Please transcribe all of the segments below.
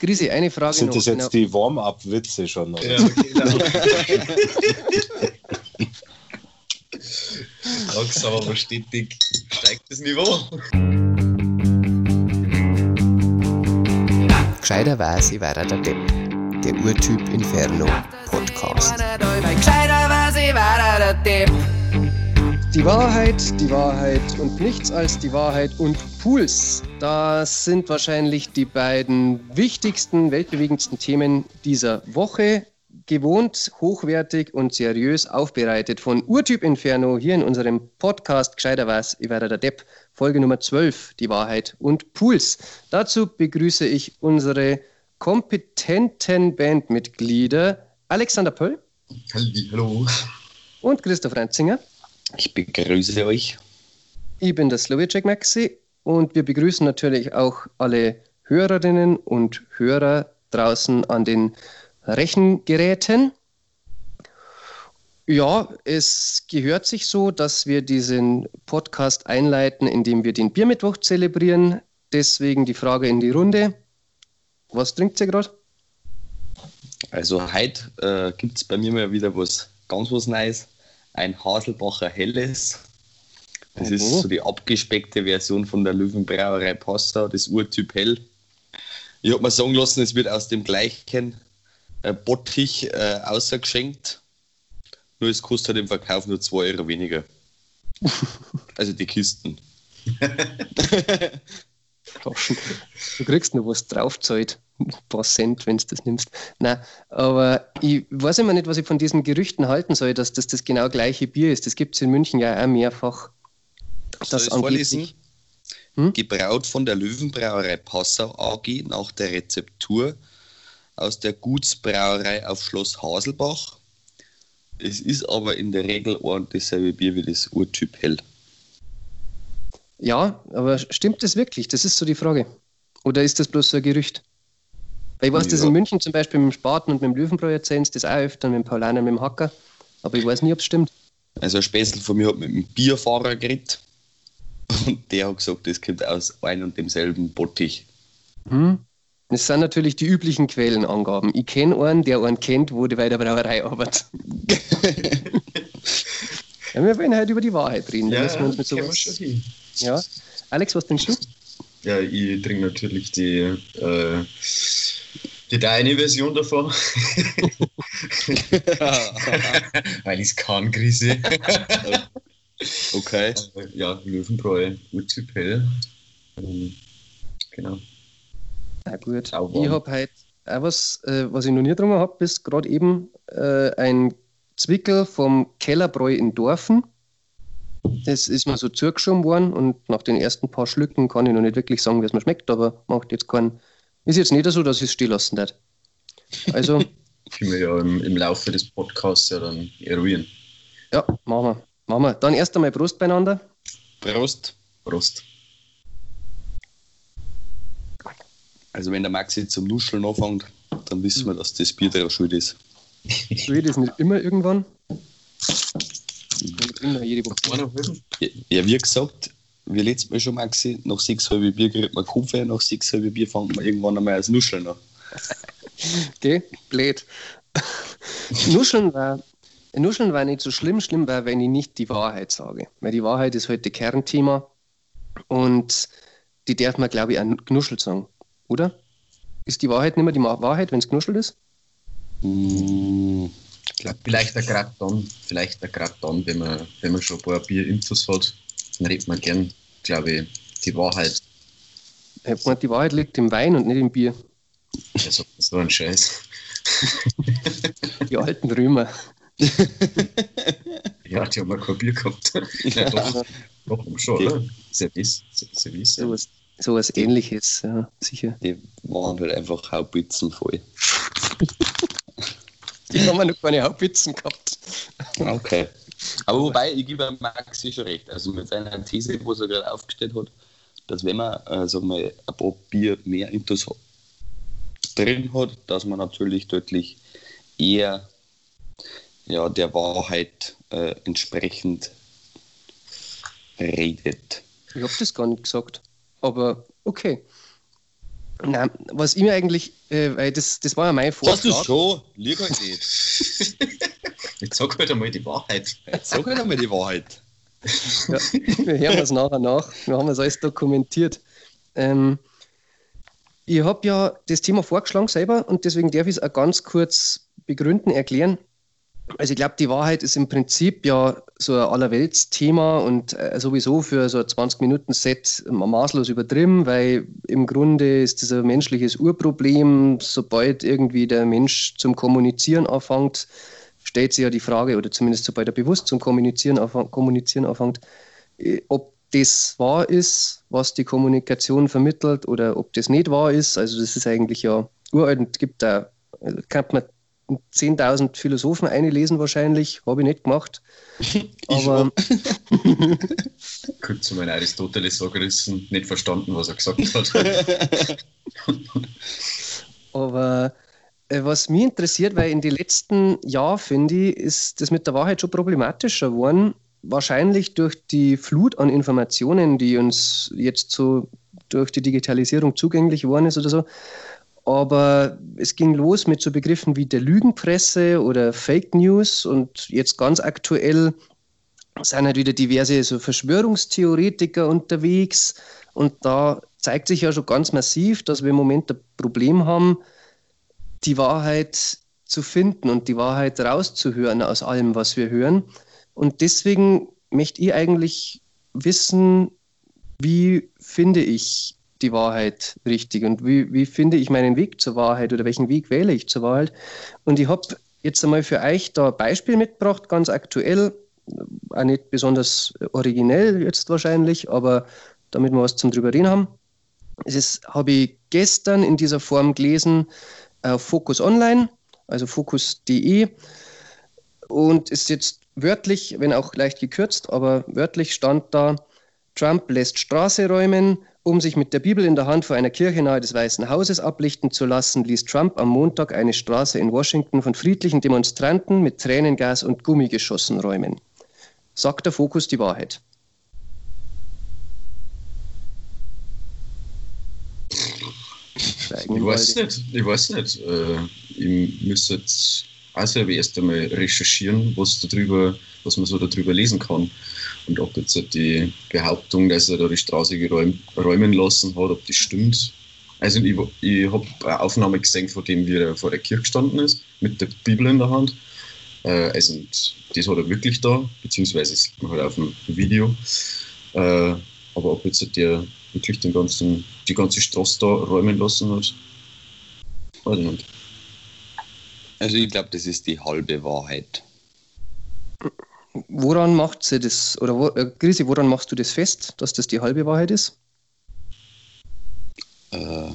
Grisi, eine Frage Sind noch. das jetzt Genau. die Warm-up-Witze schon? Oder? Ja, genau. Langsam aber stetig steigt das Niveau. Gescheiter weiß, ich war der Depp. Der Urtyp Inferno Podcast. Die Wahrheit, die Wahrheit und nichts als die Wahrheit und Pools. Das sind wahrscheinlich die beiden wichtigsten, weltbewegendsten Themen dieser Woche. Gewohnt, hochwertig und seriös aufbereitet von Urtyp Inferno hier in unserem Podcast Gescheiter was, ich war der Depp, Folge Nummer 12, die Wahrheit und Pools. Dazu begrüße ich unsere kompetenten Bandmitglieder Alexander Pöll Hallo. und Christoph Reinzinger. Ich begrüße euch. Ich bin der Slovacek Maxi und wir begrüßen natürlich auch alle Hörerinnen und Hörer draußen an den Rechengeräten. Ja, es gehört sich so, dass wir diesen Podcast einleiten, indem wir den Biermittwoch zelebrieren. Deswegen die Frage in die Runde. Was trinkt ihr gerade? Also heute äh, gibt es bei mir mal wieder was ganz was Neues. Ein Haselbacher Helles. Das ist Oho. so die abgespeckte Version von der Löwenbrauerei Passau, das Urtyp Hell. Ich habe mir sagen lassen, es wird aus dem gleichen äh, Bottich äh, ausgeschenkt. Nur es kostet im Verkauf nur 2 Euro weniger. also die Kisten. Du kriegst noch was draufzahlt. Ein paar Cent, wenn du das nimmst. Nein, aber ich weiß immer nicht, was ich von diesen Gerüchten halten soll, dass das das genau gleiche Bier ist. Das gibt es in München ja auch mehrfach. Soll ich's angeblich- vorlesen? Hm? Gebraut von der Löwenbrauerei Passau AG nach der Rezeptur aus der Gutsbrauerei auf Schloss Haselbach. Es ist aber in der Regel ein und dasselbe Bier wie das Urtyp Hell. Ja, aber stimmt das wirklich? Das ist so die Frage. Oder ist das bloß so ein Gerücht? Weil ich weiß, dass Ja. in München zum Beispiel mit dem Spaten und mit dem Löwenbräu erzählen sie das auch öfter, mit dem Paulaner und mit dem Hacker. Aber ich weiß nie, ob es stimmt. Also ein Späßel von mir hat mit dem Bierfahrer geredet und der hat gesagt, das kommt aus ein und demselben Bottich. Hm? Das sind natürlich die üblichen Quellenangaben. Ich kenne einen, der einen kennt, wo die bei der Brauerei arbeitet. ja, wir wollen heute über die Wahrheit reden. Da müssen wir uns mit sowas. Ja. Alex, was denkst du? Ja, ich trinke natürlich die, äh, die deine Version davon. Weil ich es kann, Krise. Okay. ja, Löwenbräu, Urtyp Hell. Ähm, genau. Na gut. Ich habe heute auch was, äh, was ich noch nie getrunken habe, bis gerade eben äh, ein Zwickel vom Kellerbräu in Dorfen. Das ist mir so zugeschoben worden und nach den ersten paar Schlücken kann ich noch nicht wirklich sagen, wie es mir schmeckt, aber macht jetzt keinen. Ist jetzt nicht so, dass ich es stehen lassen darf. Also, Können wir ja im, im Laufe des Podcasts ja dann eruieren. ja, machen wir. Machen wir. Dann erst einmal Brust beieinander. Prost. Prost. Also wenn der Maxi zum Nuscheln anfängt, dann wissen wir, dass das Bier der schuld ist. Will das nicht immer irgendwann? Trinken noch jede Woche. Ja, wie gesagt, wie letztes Mal schon, Maxi, nach sechs halbe Bier kriegt man Kopf, nach sechs halbe Bier fängt man irgendwann einmal als Nuscheln an. Gell? Blöd. Nuscheln war, Nuscheln war nicht so schlimm. Schlimm war, wenn ich nicht die Wahrheit sage. Weil die Wahrheit ist heute Kernthema. Und die darf man, glaube ich, auch knuschelt sagen. Oder? Ist die Wahrheit nicht mehr die Wahrheit, wenn es knuschelt ist? Mm, Vielleicht auch gerade dann, vielleicht gerade dann, wenn man, wenn man schon ein paar Bierintus hat, dann redet man gern, glaube ich, die Wahrheit. Ich hab gemeint, die Wahrheit liegt im Wein und nicht im Bier. Also, so ein Scheiß. Die alten Römer. Ja, die haben ja kein Bier gehabt. ja, doch, doch, schon, oder? Service, Service. So was, so was ähnliches, ja, sicher. die waren halt einfach Hauptwitzen voll. Die haben wir noch keine Hauptwitzen gehabt. Okay. Aber wobei, ich gebe Maxi schon recht. Also mit seiner These, was er gerade aufgestellt hat, dass wenn man, sagen wir, ein paar Bier mehr Intus drin hat, dass man natürlich deutlich eher ja, der Wahrheit äh, entsprechend redet. Ich habe das gar nicht gesagt. Aber okay. Nein, was ich mir eigentlich, äh, weil das, das war ja mein Sagst du Vorschlag. schon? Lieg halt nicht. Jetzt sag halt einmal die Wahrheit. Sag halt einmal die Wahrheit. Ja, wir hören es nachher nach. Wir haben das alles dokumentiert. Ähm, ich habe ja das Thema vorgeschlagen selber und deswegen darf ich es auch ganz kurz begründen, erklären. Also ich glaube, die Wahrheit ist im Prinzip ja so ein Allerweltsthema und äh, sowieso für so ein 20-Minuten-Set maßlos übertrieben, weil im Grunde ist das ein menschliches Urproblem. Sobald irgendwie der Mensch zum Kommunizieren anfängt, stellt sich ja die Frage, oder zumindest sobald er bewusst zum Kommunizieren, anfang, kommunizieren anfängt, äh, ob das wahr ist, was die Kommunikation vermittelt, oder ob das nicht wahr ist. Also das ist eigentlich ja uralt und gibt da, also kann man 10.000 Philosophen einlesen wahrscheinlich, habe ich nicht gemacht. Aber Kurz zu meinem Aristoteles so gerissen, nicht verstanden, was er gesagt hat. Aber was mich interessiert, weil in den letzten Jahren, finde ich, ist das mit der Wahrheit schon problematischer geworden. Wahrscheinlich durch die Flut an Informationen, die uns jetzt so durch die Digitalisierung zugänglich geworden ist oder so. Aber es ging los mit so Begriffen wie der Lügenpresse oder Fake News und jetzt ganz aktuell sind halt wieder diverse so Verschwörungstheoretiker unterwegs und da zeigt sich ja schon ganz massiv, dass wir im Moment ein Problem haben, die Wahrheit zu finden und die Wahrheit rauszuhören aus allem, was wir hören. Und deswegen möchte ich eigentlich wissen, wie finde ich die Wahrheit richtig und wie, wie finde ich meinen Weg zur Wahrheit oder welchen Weg wähle ich zur Wahrheit. Und ich habe jetzt einmal für euch da ein Beispiel mitgebracht, ganz aktuell, auch nicht besonders originell jetzt wahrscheinlich, aber damit wir was zum drüber reden haben. Es habe ich gestern in dieser Form gelesen, auf Focus Online, also focus.de und ist jetzt wörtlich, wenn auch leicht gekürzt, aber wörtlich stand da, Trump lässt Straße räumen, um sich mit der Bibel in der Hand vor einer Kirche nahe des Weißen Hauses ablichten zu lassen, ließ Trump am Montag eine Straße in Washington von friedlichen Demonstranten mit Tränengas und Gummigeschossen räumen. Sagt der Fokus die Wahrheit? Ich weiß nicht, ich weiß nicht. Äh, ich müsste jetzt auch selber erst einmal recherchieren, was, darüber, was man so darüber lesen kann. Und ob jetzt die Behauptung, dass er da die Straße geräum, räumen lassen hat, ob das stimmt. Also ich, ich habe eine Aufnahme gesehen, von dem, wie er vor der Kirche gestanden ist, mit der Bibel in der Hand. Äh, also das hat er wirklich da, beziehungsweise sieht man halt auf dem Video. Äh, aber ob jetzt der wirklich den ganzen, die ganze Straße da räumen lassen hat, weiß ich nicht. Also ich glaube, das ist die halbe Wahrheit. Woran macht sie das, oder wo, äh, Grisi, woran machst du das fest, dass das die halbe Wahrheit ist? Äh,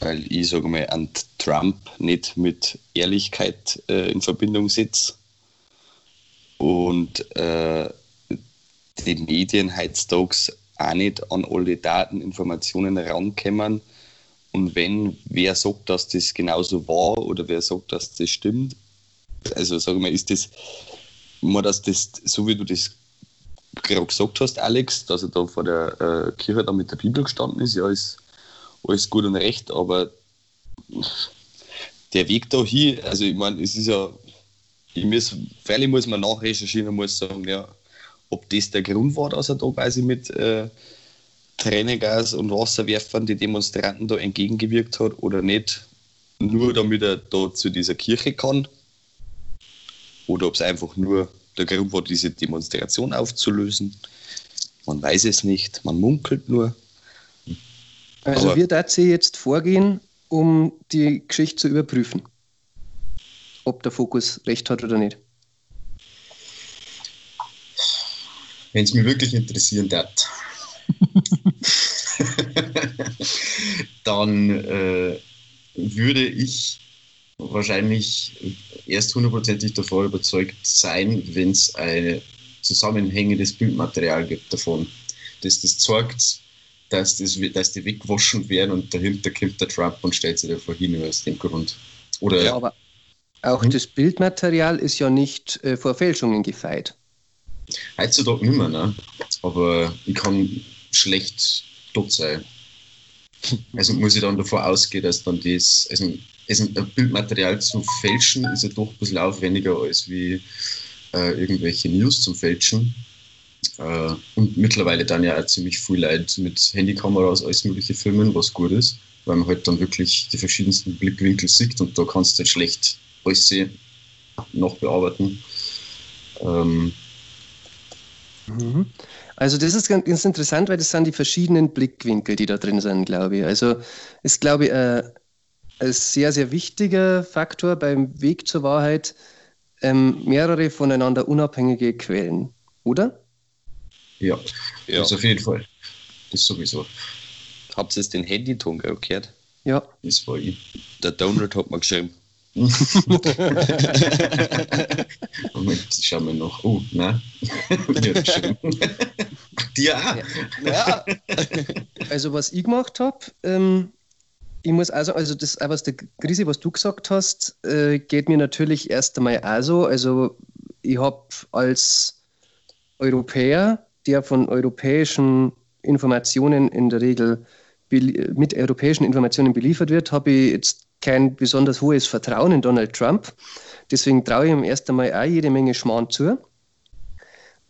weil ich sage mal an Trump nicht mit Ehrlichkeit äh, in Verbindung setze und äh, die Medien heutzutage auch nicht an alle Daten, Informationen rankommen. Und wenn wer sagt, dass das genauso war oder wer sagt, dass das stimmt, also sage mal, ist das, mal, dass das, so wie du das gerade gesagt hast, Alex, dass er da vor der äh, Kirche da mit der Bibel gestanden ist, ja, ist alles gut und recht, aber der Weg da hin, also ich meine, es ist ja, ich muss, freilich muss man nachrecherchieren und muss sagen, ja, ob das der Grund war, dass er da quasi mit äh, Tränengas und Wasserwerfern die Demonstranten da entgegengewirkt hat oder nicht, nur damit er da zu dieser Kirche kann. Oder ob es einfach nur der Grund war, diese Demonstration aufzulösen. Man weiß es nicht, man munkelt nur. Also Aber- wir dazu jetzt vorgehen, um die Geschichte zu überprüfen, ob der Fokus recht hat oder nicht. Wenn es mich wirklich interessieren darf, dann äh, würde ich wahrscheinlich erst hundertprozentig davon überzeugt sein, wenn es ein zusammenhängendes Bildmaterial gibt davon, das das zeigt, dass, das, dass die weggewaschen werden und dahinter kommt der Trump und stellt sich davor hin aus dem Grund. Oder Ja, aber auch Mhm. das Bildmaterial ist ja nicht äh, vor Fälschungen gefeit. Heutzutage nicht mehr, ne? aber ich kann schlecht dort sein. Also muss ich dann davon ausgehen, dass dann das, also, also Bildmaterial zu fälschen, ist ja doch ein bisschen aufwendiger als wie äh, irgendwelche News zum Fälschen. Äh, und mittlerweile dann ja auch ziemlich viel Leute mit Handykameras alles mögliche filmen, was gut ist, weil man halt dann wirklich die verschiedensten Blickwinkel sieht und da kannst du halt schlecht alles sehen, nachbearbeiten. Ähm, Mhm. Also das ist ganz, interessant, weil das sind die verschiedenen Blickwinkel, die da drin sind, glaube ich. Also ist, glaube ich, ein, ein sehr, sehr wichtiger Faktor beim Weg zur Wahrheit, ähm, mehrere voneinander unabhängige Quellen, oder? ja, Ja. das auf jeden Fall. Das sowieso. Habt ihr jetzt den Handyton gehört? Ja. Das war ich. Der Donald hat mir geschrieben. Moment, schauen wir noch. Oh, nein. ja, auch. Ja. Also was ich gemacht habe, ähm, ich muss also, also das, auch was der Grisi, was du gesagt hast, äh, geht mir natürlich erst einmal auch so. Also ich habe als Europäer, der von europäischen Informationen in der Regel mit europäischen Informationen beliefert wird, habe ich jetzt kein besonders hohes Vertrauen in Donald Trump. Deswegen traue ich ihm erst einmal auch jede Menge Schmarrn zu.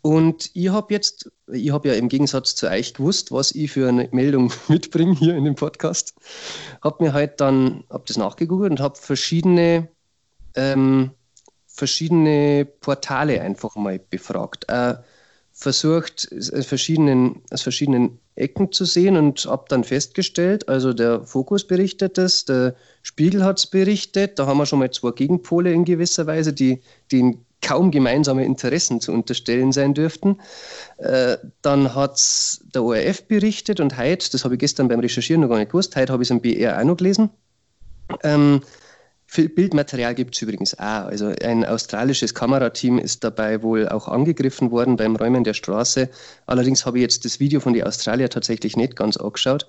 Und ich habe jetzt, ich habe ja im Gegensatz zu euch gewusst, was ich für eine Meldung mitbringe hier in dem Podcast. Habe mir halt dann, habe das nachgegoogelt und habe verschiedene, ähm, verschiedene Portale einfach mal befragt. Äh, versucht, aus verschiedenen, aus verschiedenen Ecken zu sehen und habe dann festgestellt, also der Fokus berichtet das, der Spiegel hat es berichtet, da haben wir schon mal zwei Gegenpole in gewisser Weise, die, die kaum gemeinsame Interessen zu unterstellen sein dürften. Äh, dann hat es der ORF berichtet und heute, das habe ich gestern beim Recherchieren noch gar nicht gewusst, heute habe ich es im BR auch noch gelesen. Ähm, Bildmaterial gibt es übrigens auch. Also ein australisches Kamerateam ist dabei wohl auch angegriffen worden beim Räumen der Straße. Allerdings habe ich jetzt das Video von den Australier tatsächlich nicht ganz angeschaut.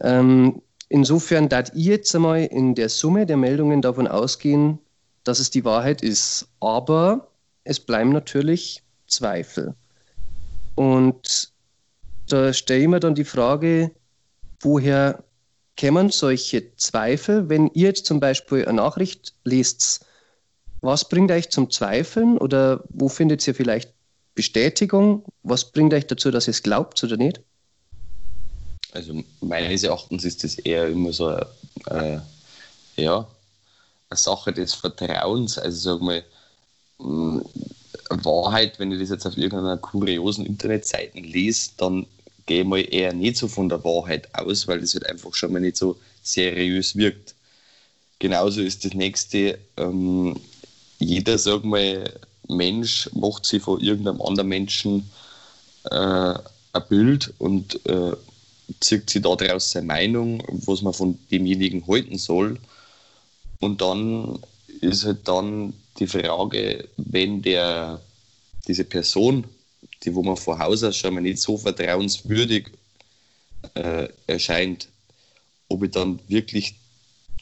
Ähm, insofern darf ich jetzt einmal in der Summe der Meldungen davon ausgehen, dass es die Wahrheit ist. Aber es bleiben natürlich Zweifel. Und da stelle ich mir dann die Frage, woher kämen solche Zweifel, wenn ihr jetzt zum Beispiel eine Nachricht lest, was bringt euch zum Zweifeln oder wo findet ihr vielleicht Bestätigung? Was bringt euch dazu, dass ihr es glaubt oder nicht? Also meines Erachtens ist das eher immer so äh, ja, eine Sache des Vertrauens. Also sag mal, Wahrheit, wenn ich das jetzt auf irgendeiner kuriosen Internetseite lese, dann gehe mal eher nicht so von der Wahrheit aus, weil das halt einfach schon mal nicht so seriös wirkt. Genauso ist das nächste, ähm, jeder, sag mal, Mensch macht sich von irgendeinem anderen Menschen äh, ein Bild und äh, zieht sich daraus seine Meinung, was man von demjenigen halten soll. Und dann ist halt dann die Frage, wenn der, diese Person, die wo man von Haus aus schon mal nicht so vertrauenswürdig äh, erscheint, ob ich dann wirklich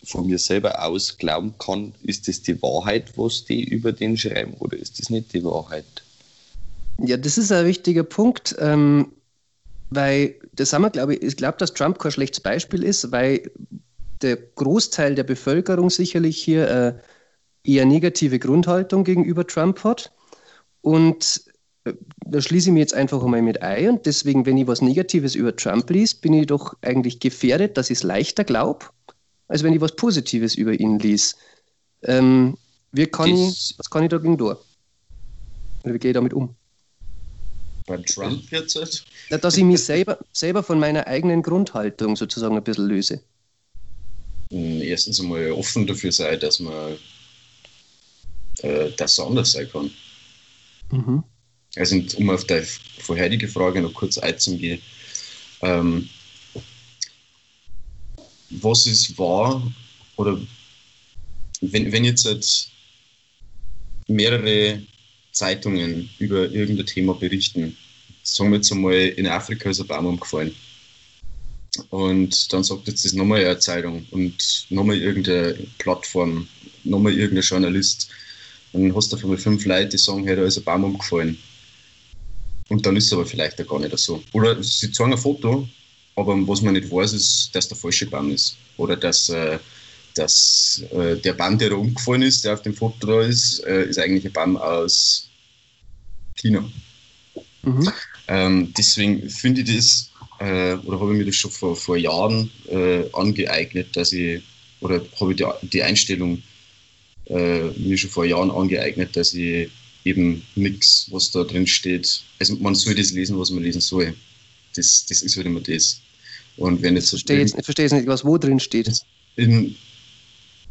von mir selber aus glauben kann, ist das die Wahrheit, was die über den schreiben, oder ist das nicht die Wahrheit? Ja, das ist ein wichtiger Punkt, ähm, weil das haben wir, glaube ich, ich glaube, dass Trump kein schlechtes Beispiel ist, weil der Großteil der Bevölkerung sicherlich hier äh, eher negative Grundhaltung gegenüber Trump hat. Und da schließe ich mich jetzt einfach einmal mit ein. Und deswegen, wenn ich was Negatives über Trump liest, bin ich doch eigentlich gefährdet, dass ich es leichter glaube, als wenn ich was Positives über ihn lies. Ähm, wie kann Das- ich, was kann ich dagegen tun? Oder wie gehe ich damit um? Bei Trump jetzt halt. Dass ich mich selber, selber von meiner eigenen Grundhaltung sozusagen ein bisschen löse. mh, erstens einmal offen dafür sein, dass man äh, dass es anders sein kann. Mhm. Also um auf die vorherige Frage noch kurz einzugehen. Ähm, was ist wahr oder wenn, wenn jetzt halt mehrere Zeitungen über irgendein Thema berichten, sagen wir jetzt einmal, in Afrika ist ein Baum umgefallen. Und dann sagt jetzt das nochmal eine Zeitung und nochmal irgendeine Plattform, nochmal irgendein Journalist. Dann hast du auf einmal fünf Leute, die sagen, hey, da ist ein Baum umgefallen. Und dann ist es aber vielleicht auch gar nicht so. Oder sie zeigen ein Foto aber was man nicht weiß, ist, dass der falsche Baum ist. Oder dass, äh, dass äh, der Baum, der da umgefallen ist, der auf dem Foto da ist, äh, ist eigentlich ein Baum aus China. Mhm. Ähm, deswegen finde ich das, äh, oder habe ich mir das schon vor, vor Jahren äh, angeeignet, dass ich, oder habe ich die, die Einstellung äh, mir schon vor Jahren angeeignet, dass ich eben nichts, was da drin steht, also man soll das lesen, was man lesen soll. Das, das ist halt immer das. Und wenn jetzt so jetzt, ich verstehe jetzt nicht, was wo drin steht. in,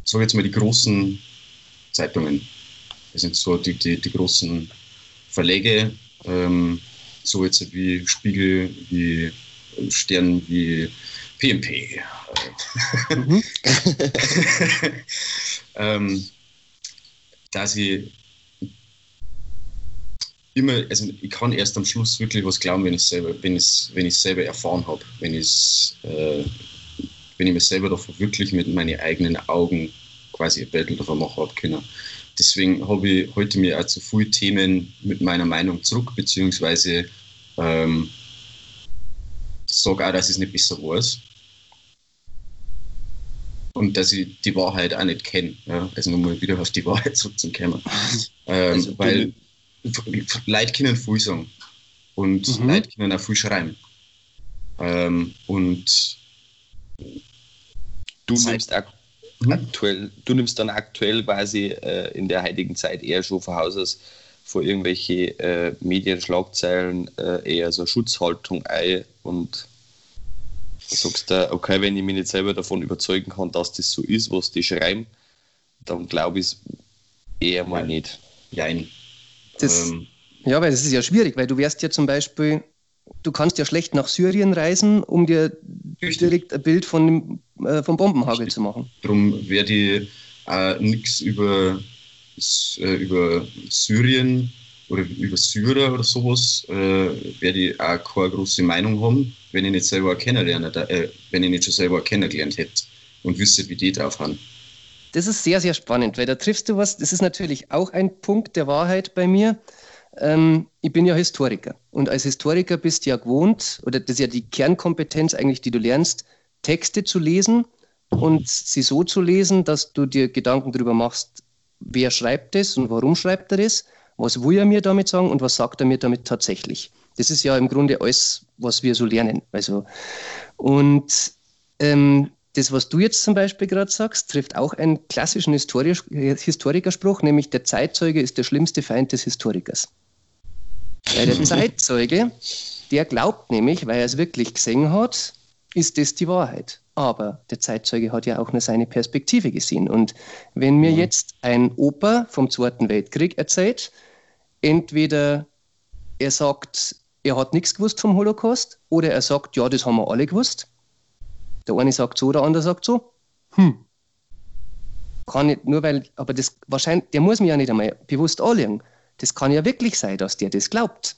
sag jetzt mal, die großen Zeitungen, das sind so die, die, die großen Verlage, ähm, so jetzt wie Spiegel, wie Stern, wie PMP. Mhm. ähm, dass ich immer, also ich kann erst am Schluss wirklich was glauben, wenn ich selber, wenn ich wenn ich selber erfahren habe, wenn ich äh, wenn ich mir selber davon wirklich mit meinen eigenen Augen quasi ein Battle davon machen habe können. Deswegen habe ich heute mir auch zu viele Themen mit meiner Meinung zurück, beziehungsweise ähm, sage auch, dass ich es nicht besser weiß. Und dass ich die Wahrheit auch nicht kenne. Ja? Also nochmal wieder auf die Wahrheit zurückzukommen. Ähm, Also weil Leute können viel sagen. Und Mhm. Leute können auch viel schreiben. Ähm, und Du nimmst Mhm. aktuell, du nimmst dann aktuell quasi äh, in der heutigen Zeit eher schon von Haus aus vor irgendwelche äh, Medienschlagzeilen äh, eher so Schutzhaltung ein und sagst da, okay, wenn ich mich nicht selber davon überzeugen kann, dass das so ist, was die schreiben, dann glaube ich es eher mal Nein. nicht. jein. Das, Ähm, ja, weil das ist ja schwierig, weil du wärst ja zum Beispiel, du kannst ja schlecht nach Syrien reisen, um dir Richtig. direkt ein Bild von dem, äh, vom Bombenhagel Richtig. zu machen. Darum werde ich auch nichts über, äh, über Syrien oder über Syrer oder sowas, äh, werde ich auch keine große Meinung haben, wenn ich nicht selber kennenlernen, äh, wenn ich nicht schon selber kennengelernt hätte und wüsste, wie die drauf haben. Das ist sehr, sehr spannend, weil da triffst du was, das ist natürlich auch ein Punkt der Wahrheit bei mir. Ähm, ich bin ja Historiker und als Historiker bist du ja gewohnt, oder das ist ja die Kernkompetenz eigentlich, die du lernst, Texte zu lesen und sie so zu lesen, dass du dir Gedanken darüber machst, wer schreibt das und warum schreibt er das, was will er mir damit sagen und was sagt er mir damit tatsächlich. Das ist ja im Grunde alles, was wir so lernen. Also, und ähm, das, was du jetzt zum Beispiel gerade sagst, trifft auch einen klassischen Historisch Historikerspruch, nämlich der Zeitzeuge ist der schlimmste Feind des Historikers. Weil der Zeitzeuge, der glaubt nämlich, weil er es wirklich gesehen hat, ist das die Wahrheit. Aber der Zeitzeuge hat ja auch nur seine Perspektive gesehen. Und wenn mir jetzt ein Opa vom Zweiten Weltkrieg erzählt, entweder er sagt, er hat nichts gewusst vom Holocaust, oder er sagt, ja, das haben wir alle gewusst. Der eine sagt so, der andere sagt so. Hm. Kann nicht, nur weil, aber das wahrscheinlich, der muss mir ja nicht einmal bewusst anlegen. Das kann ja wirklich sein, dass der das glaubt.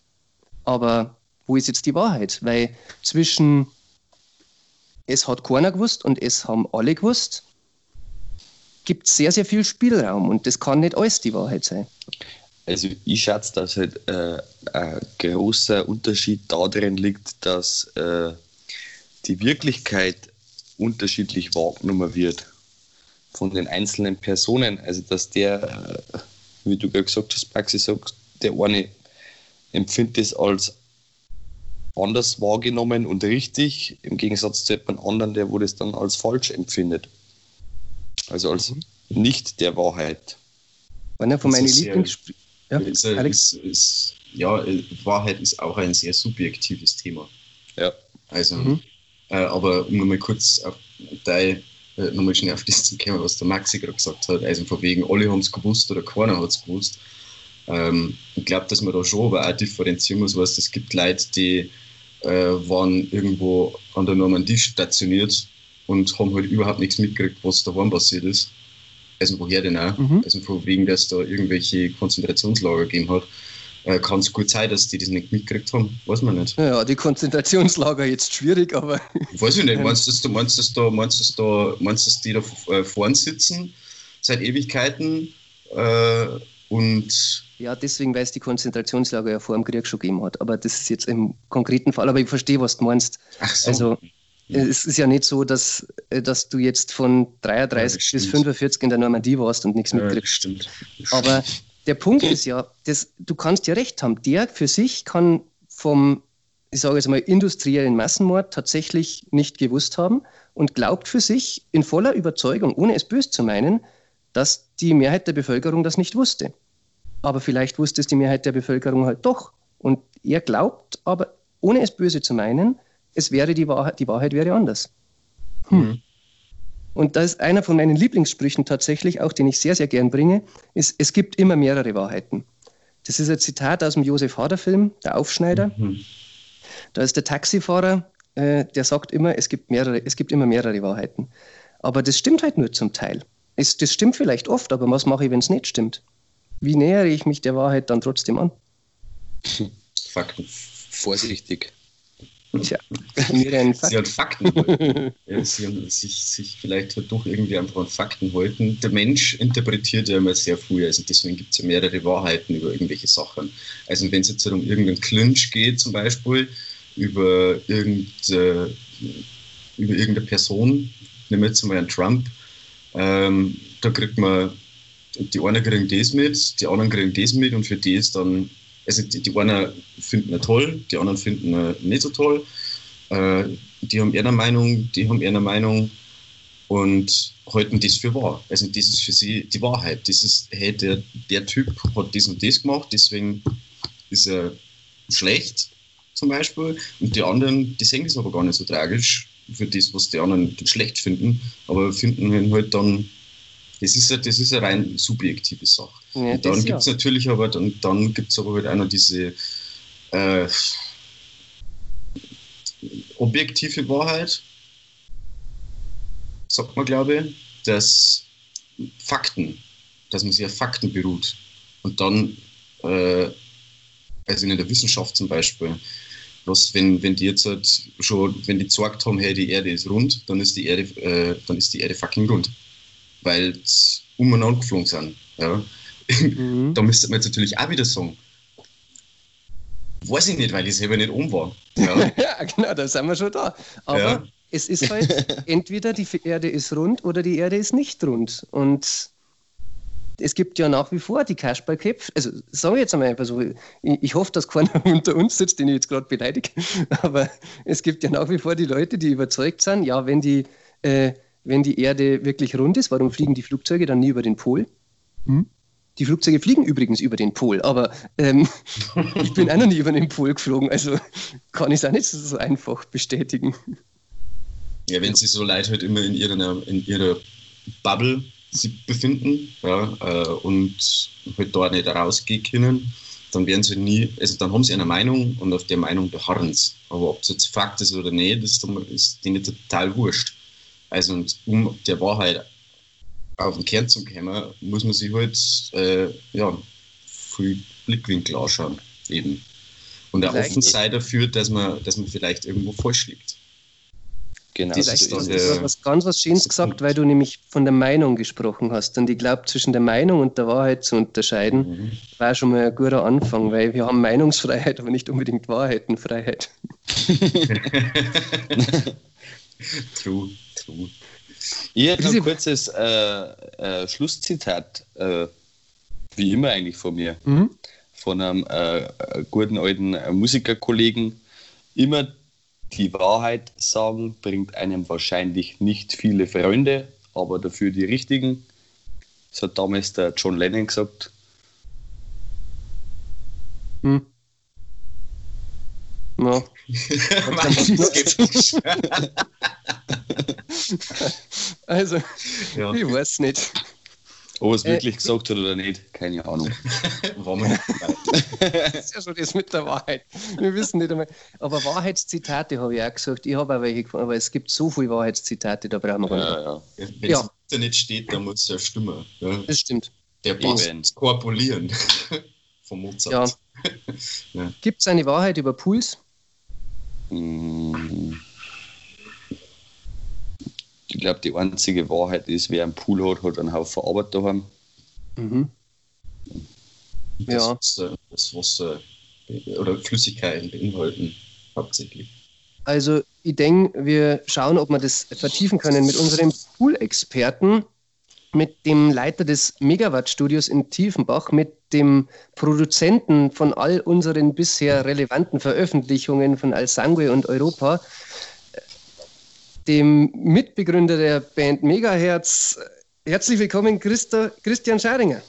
Aber wo ist jetzt die Wahrheit? Weil zwischen es hat keiner gewusst und es haben alle gewusst, gibt es sehr, sehr viel Spielraum und das kann nicht alles die Wahrheit sein. Also ich schätze, dass halt äh, ein großer Unterschied darin liegt, dass äh, die Wirklichkeit unterschiedlich wahrgenommen wird von den einzelnen Personen. Also dass der, äh, wie du gerade gesagt hast, Maxi sagt, der eine empfindet es als anders wahrgenommen und richtig, im Gegensatz zu jemand anderen, der wo das dann als falsch empfindet. Also als nicht der Wahrheit. Einer von meinen Lieblings... Ja, Ist, Alex? ist, ist, ja, Wahrheit ist auch ein sehr subjektives Thema. Ja. Also, Mhm. Äh, aber um nochmal kurz auf dein, äh, nochmal schnell auf das zu kommen, was der Maxi gerade gesagt hat, also von wegen, alle haben es gewusst oder keiner hat es gewusst. Ähm, ich glaube, dass man da schon aber auch differenzieren muss, was es gibt Leute, die äh, waren irgendwo an der Normandie stationiert und haben halt überhaupt nichts mitgekriegt, was da passiert ist. Also woher denn auch? Mhm. Also von wegen, dass da irgendwelche Konzentrationslager gegeben hat. Äh, Kann es gut sein, dass die das nicht mitgekriegt haben? Weiß man nicht. Ja, die Konzentrationslager jetzt schwierig, aber Weiß ich nicht. Meinst du, meinst du, da, meinst du, dass da, meinst du, die da äh, vorn sitzen seit Ewigkeiten äh, und ja, deswegen, weil es die Konzentrationslager ja vor dem Krieg schon gegeben hat. Aber das ist jetzt im konkreten Fall, aber ich verstehe, was du meinst. ach so. Also, es ist ja nicht so, dass, äh, dass du jetzt von 33 Ja, bis stimmt. 45 in der Normandie warst und nichts Ja, mitkriegst. stimmt. Aber der Punkt ist ja, das, du kannst ja recht haben. Der für sich kann vom, ich sage jetzt mal, industriellen Massenmord tatsächlich nicht gewusst haben und glaubt für sich in voller Überzeugung, ohne es böse zu meinen, dass die Mehrheit der Bevölkerung das nicht wusste. Aber vielleicht wusste es die Mehrheit der Bevölkerung halt doch. Und er glaubt aber, ohne es böse zu meinen, es wäre die Wahrheit, die Wahrheit wäre anders. Mhm. Und da ist einer von meinen Lieblingssprüchen tatsächlich, auch den ich sehr, sehr gern bringe, ist, es gibt immer mehrere Wahrheiten. Das ist ein Zitat aus dem Josef Hader-Film, Der Aufschneider. Mhm. Da ist der Taxifahrer, äh, der sagt immer, es gibt, mehrere, es gibt immer mehrere Wahrheiten. Aber das stimmt halt nur zum Teil. Es, das stimmt vielleicht oft, aber was mache ich, wenn es nicht stimmt? Wie nähere ich mich der Wahrheit dann trotzdem an? Fakten. Vorsichtig. Tja, Sie hat Fakten halten. ja, sie haben sich, sich vielleicht halt doch irgendwie einfach an Fakten halten. Der Mensch interpretiert ja immer sehr früh, also deswegen gibt es ja mehrere Wahrheiten über irgendwelche Sachen. Also wenn es jetzt um irgendeinen Clinch geht zum Beispiel, über, irgende, über irgendeine Person, nehmen wir jetzt mal einen Trump, ähm, da kriegt man, die einen kriegen das mit, die anderen kriegen das mit und für die ist dann also die, die einen finden ihn toll, die anderen finden ihn nicht so toll. Äh, die haben ihre Meinung, die haben ihre Meinung und halten das für wahr. Also das ist für sie die Wahrheit. Das ist, hey, der, der Typ hat das und das gemacht, deswegen ist er schlecht zum Beispiel. Und die anderen, die sehen das aber gar nicht so tragisch für das, was die anderen schlecht finden, aber finden ihn halt dann, das ist, eine, das ist eine rein subjektive Sache. Ja, Und dann gibt es ja. natürlich aber, dann, dann gibt's aber halt auch noch diese äh, objektive Wahrheit, sagt man, glaube ich, dass Fakten, dass man sich auf Fakten beruht. Und dann, äh, also in der Wissenschaft zum Beispiel, was, wenn, wenn die jetzt halt schon, wenn die gesagt haben, hey, die Erde ist rund, dann ist die Erde, äh, dann ist die Erde fucking rund. Weil sie umeinander geflogen sind. Ja. Mhm. Da müsste man jetzt natürlich auch wieder sagen, weiß ich nicht, weil ich selber nicht um war. Ja. Ja, genau, da sind wir schon da. Aber Ja. es ist halt, entweder die Erde ist rund oder die Erde ist nicht rund. Und es gibt ja nach wie vor die Kasperlköpfe. Also sage ich jetzt einmal einfach so, ich, ich hoffe, dass keiner unter uns sitzt, den ich jetzt gerade beleidige. Aber es gibt ja nach wie vor die Leute, die überzeugt sind, ja, wenn die, äh, wenn die Erde wirklich rund ist, warum fliegen die Flugzeuge dann nie über den Pol? Hm? Die Flugzeuge fliegen übrigens über den Pol, aber ähm, ich bin auch noch nie über den Pol geflogen, also kann ich es auch nicht so einfach bestätigen. ja, wenn sie so Leute halt immer in ihrer, in ihrer Bubble sich befinden ja, äh, und halt da nicht rausgehen können, dann werden sie nie, also dann haben sie eine Meinung und auf der Meinung beharren sie. Aber ob es jetzt Fakt ist oder nicht, ist, dann- ist denen total wurscht. Also um der Wahrheit auf den Kern zu kommen, muss man sich halt äh, ja, viel Blickwinkel anschauen. Eben. Und auch offen sein dafür, dass man, dass man vielleicht irgendwo falsch liegt. Genau. Das so ist dann hast was ganz was Schönes gesagt, Punkt. weil du nämlich von der Meinung gesprochen hast. Und ich glaube, zwischen der Meinung und der Wahrheit zu unterscheiden, Mhm. war schon mal ein guter Anfang, weil wir haben Meinungsfreiheit, aber nicht unbedingt Wahrheitenfreiheit. True, true. Ich Diese- ein kurzes äh, äh, Schlusszitat, äh, wie immer eigentlich von mir, von einem äh, guten alten Musikerkollegen. Immer die Wahrheit sagen bringt einem wahrscheinlich nicht viele Freunde, aber dafür die richtigen. Das hat damals der John Lennon gesagt. Hm. Ja. skeptisch. Also, ja, ich weiß nicht. Ob er es Äh, wirklich gesagt hat oder nicht, keine Ahnung. war mir nicht dabei. Das ist ja schon das mit der Wahrheit. Wir wissen nicht einmal. Aber Wahrheitszitate habe ich auch gesagt. Ich habe auch welche gefunden, aber es gibt so viele Wahrheitszitate, da brauchen wir gar nicht. Ja, ja. Wenn es Ja. im Internet steht, dann muss es ja stimmen. Ja. Das stimmt. Der. Bass korpulieren. Von Mozart. Gibt es eine Wahrheit über Puls? Ich glaube, die einzige Wahrheit ist, wer einen Pool hat, hat einen Haufen Arbeit daheim. Mhm. Das Ja. Wasser, das Wasser äh, oder Flüssigkeiten beinhalten hauptsächlich. Also ich denke, wir schauen, ob wir das vertiefen können mit unserem Pool-Experten, mit dem Leiter des Megawatt-Studios in Tiefenbach, mit dem Produzenten von all unseren bisher relevanten Veröffentlichungen von Alsangue und Europa, dem Mitbegründer der Band Megahertz. Herzlich willkommen, Christa, Christian Scharinger.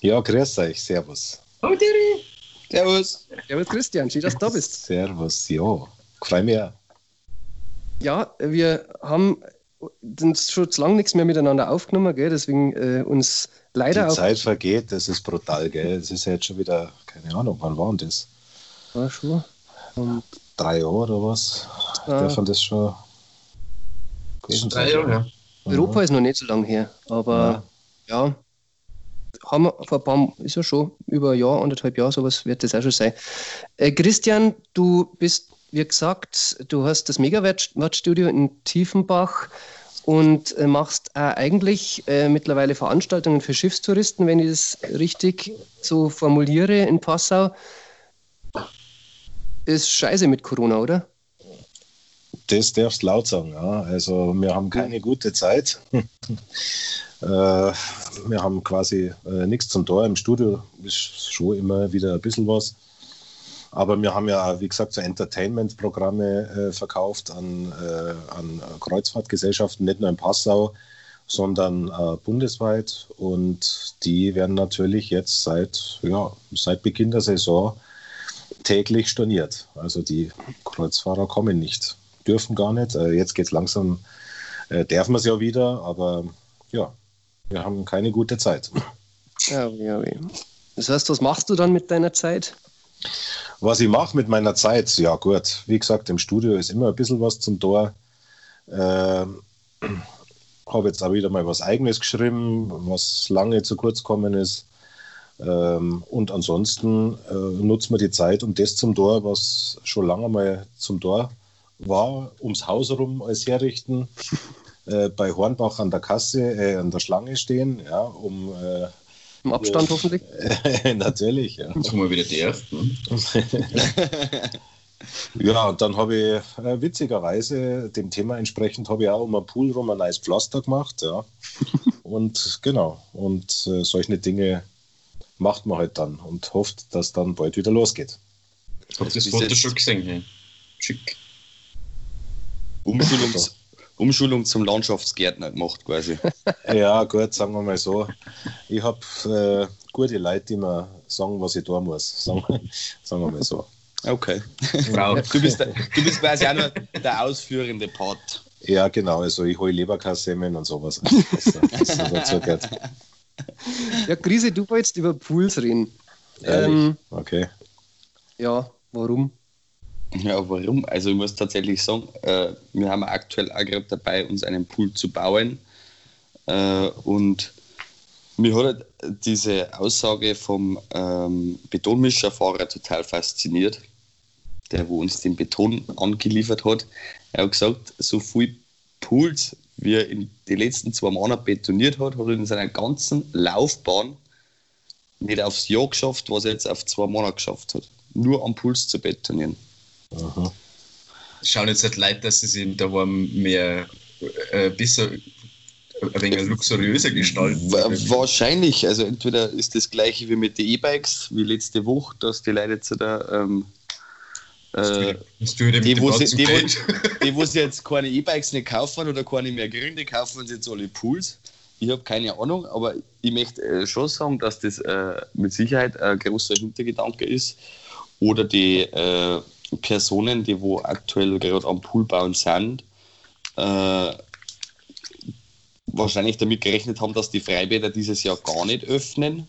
Ja, grüß euch, servus. Oh, Diri. Servus. Servus, Christian, schön, dass du da bist. Servus, ja, freu mich. Ja, wir haben uns schon zu lange nichts mehr miteinander aufgenommen, gell? deswegen äh, uns leider Die auch. Zeit vergeht, das ist brutal, gell? Es ist ja jetzt schon wieder, keine Ahnung, wann war denn das? Ja, schon. Und, Drei Jahre oder was? Ah. Dürfen das schon Drei? Jahre, ja. Europa ist noch nicht so lange her, aber ja. Haben wir vor ein paar, ist ja schon über ein Jahr, anderthalb Jahre, sowas wird das auch schon sein. Äh, Christian, du bist, wie gesagt, du hast das Megawatt-Studio in Tiefenbach und äh, machst eigentlich äh, mittlerweile Veranstaltungen für Schiffstouristen, wenn ich das richtig so formuliere, in Passau. Ist scheiße mit Corona, oder? Das darfst du laut sagen, ja. Also wir haben keine gute Zeit. äh, wir haben quasi nichts zum Tor. Im Studio ist schon immer wieder ein bisschen was. Aber wir haben ja, wie gesagt, so Entertainment-Programme äh, verkauft an, äh, an Kreuzfahrtgesellschaften, nicht nur in Passau, sondern äh, bundesweit. Und die werden natürlich jetzt seit, ja, seit Beginn der Saison täglich storniert. Also die Kreuzfahrer kommen nicht, dürfen gar nicht. Äh, jetzt geht es langsam, äh, dürfen wir es ja wieder, aber ja, wir haben keine gute Zeit. Ja, ja, ja. Das heißt, was machst du dann mit deiner Zeit? Was ich mache mit meiner Zeit, ja gut, wie gesagt, im Studio ist immer ein bisschen was zum Tor. Ähm, habe jetzt auch wieder mal was Eigenes geschrieben, was lange zu kurz gekommen ist. Ähm, und ansonsten äh, nutzt man die Zeit und das zum Tor, was schon lange mal zum Tor war, ums Haus herum als herrichten. Äh, bei Hornbach an der Kasse, äh, an der Schlange stehen, ja, um äh, Im Abstand hoffentlich? natürlich, ja. Jetzt haben wir wieder die ersten. Ja, und dann habe ich äh, witzigerweise dem Thema entsprechend habe ich auch um einen Pool rum ein neues Pflaster gemacht, ja. und genau, und äh, solche Dinge macht man halt dann und hofft, dass dann bald wieder losgeht. Ich habe das Bis Foto schon gesehen. Schick. Umschulung, Umschulung zum Landschaftsgärtner gemacht quasi. Ja, gut, sagen wir mal so. Ich habe äh, gute Leute, die mir sagen, was ich tun muss. Sagen, wir- sagen wir mal so. Okay. Frau. Du bist, der, du bist quasi auch nur der ausführende Part. Ja, genau, also ich hole Leberkassemmeln und sowas. Was, was so dazu gehört. Ja, Krise, du wolltest über Pools reden. Ehrlich? Ähm, Okay. ja, warum? Ja, warum? Also ich muss tatsächlich sagen, äh, wir haben aktuell auch gerade dabei, uns einen Pool zu bauen. Äh, und mir hat halt diese Aussage vom ähm, Betonmischerfahrer total fasziniert, der wo uns den Beton angeliefert hat. Er hat gesagt, so viel Pools, wie er in den letzten zwei Monaten betoniert hat, hat er in seiner ganzen Laufbahn nicht aufs Jahr geschafft, was er jetzt auf zwei Monate geschafft hat. Nur am Puls zu betonieren. Mhm. Schauen jetzt halt Leute, dass sie sich daheim mehr äh, besser, ein wenig luxuriöser gestalten. Wa- Wahrscheinlich. Also entweder ist das gleiche wie mit den E-Bikes, wie letzte Woche, dass die Leute jetzt da, ähm, äh, die, wo sie, die, wo, die, wo sie jetzt keine E-Bikes nicht kaufen oder keine mehr Gründe kaufen, sind jetzt alle Pools. Ich habe keine Ahnung, aber ich möchte äh, schon sagen, dass das äh, mit Sicherheit ein großer Hintergedanke ist. Oder die äh, Personen, die wo aktuell gerade am Pool bauen sind, äh, wahrscheinlich damit gerechnet haben, dass die Freibäder dieses Jahr gar nicht öffnen.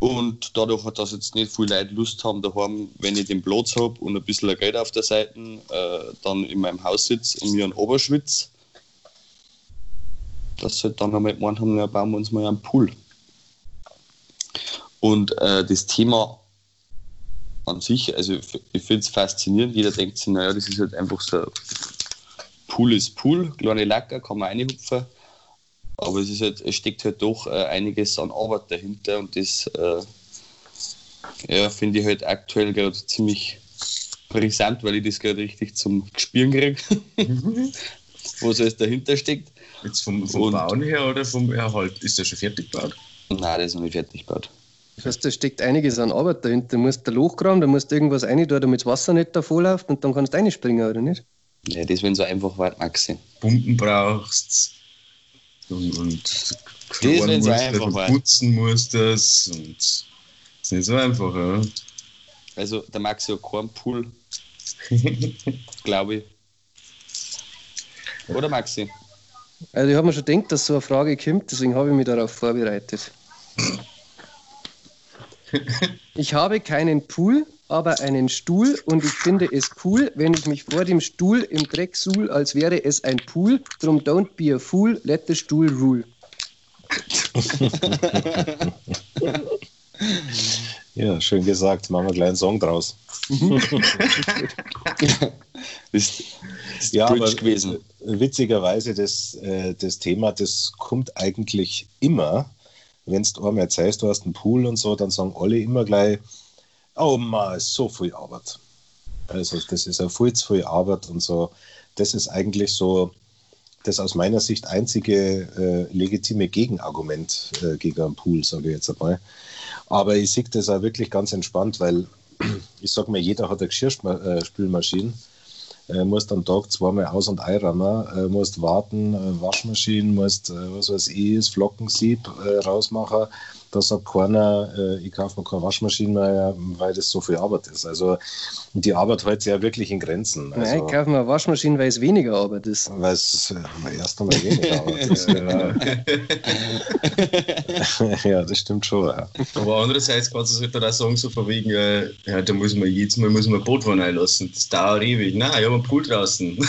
Und dadurch hat das jetzt nicht viele Leute Lust haben, daheim, wenn ich den Platz habe und ein bisschen Geld auf der Seite, äh, dann in meinem Haus sitze und mir einen Oberschwitz. Dass sie halt dann einmal gemeint haben, ja, bauen wir uns mal einen Pool. Und äh, das Thema an sich, also ich, finde es faszinierend, jeder denkt sich, naja, das ist halt einfach so, Pool ist Pool, kleine Lacker, kann man reinhupfen. Aber es, ist halt, es steckt halt doch äh, einiges an Arbeit dahinter und das äh, ja, finde ich halt aktuell gerade ziemlich brisant, weil ich das gerade richtig zum Spüren kriege, wo so es dahinter steckt. Jetzt vom, vom Und- Bauen her oder vom Erhalt? Ist der schon fertig gebaut? Nein, das ist noch nicht fertig gebaut. Das heißt, da steckt einiges an Arbeit dahinter. Du musst ein Loch graben, da musst du irgendwas rein tun, damit das Wasser nicht da vollläuft und dann kannst du reinspringen, oder nicht? Ja, das wenn so einfach war, Maxi. Pumpen brauchst und, und kloren musst, einfach putzen musst das und das ist nicht so einfach, ja. Also der Maxi hat keinen Pool, glaube ich. Oder Maxi? Also ich habe mir schon gedacht, dass so eine Frage kommt, deswegen habe ich mich darauf vorbereitet. Ich habe keinen Pool, aber einen Stuhl und ich finde es cool, wenn ich mich vor dem Stuhl im Dreck suhl, als wäre es ein Pool. Drum don't be a fool, let the Stuhl rule. Ja, schön gesagt. Machen wir gleich einen Song draus. Das ist Ja, Bridge aber gewesen. witzigerweise, das, äh, das Thema, das kommt eigentlich immer, wenn du einmal erzählst, du hast einen Pool und so, dann sagen alle immer gleich, oh man, ist so viel Arbeit. Also das ist ja viel zu viel Arbeit und so. Das ist eigentlich so das aus meiner Sicht einzige äh, legitime Gegenargument äh, gegen einen Pool, sage ich jetzt einmal. Aber ich sehe das auch wirklich ganz entspannt, weil ich sage mir, jeder hat eine Geschirrspülmaschine äh, musst am Tag zweimal aus- und einräumen, äh, musst warten, äh, Waschmaschinen, musst, äh, was weiß ich, das Flockensieb äh, rausmachen. Da sagt keiner, äh, ich kaufe mir keine Waschmaschine mehr, weil das so viel Arbeit ist. Also die Arbeit hält sich ja wirklich in Grenzen. Nein, Also, ich kaufe mir eine Waschmaschine, weil es weniger Arbeit ist. weil es äh, erst einmal weniger Arbeit ist. ja. ja, das stimmt schon. Ja. Aber andererseits kannst du es halt auch sagen, so von wegen, äh, ja, da muss man jedes Mal muss man ein Boot einlassen. Das dauert ewig. Nein, ich habe einen Pool draußen.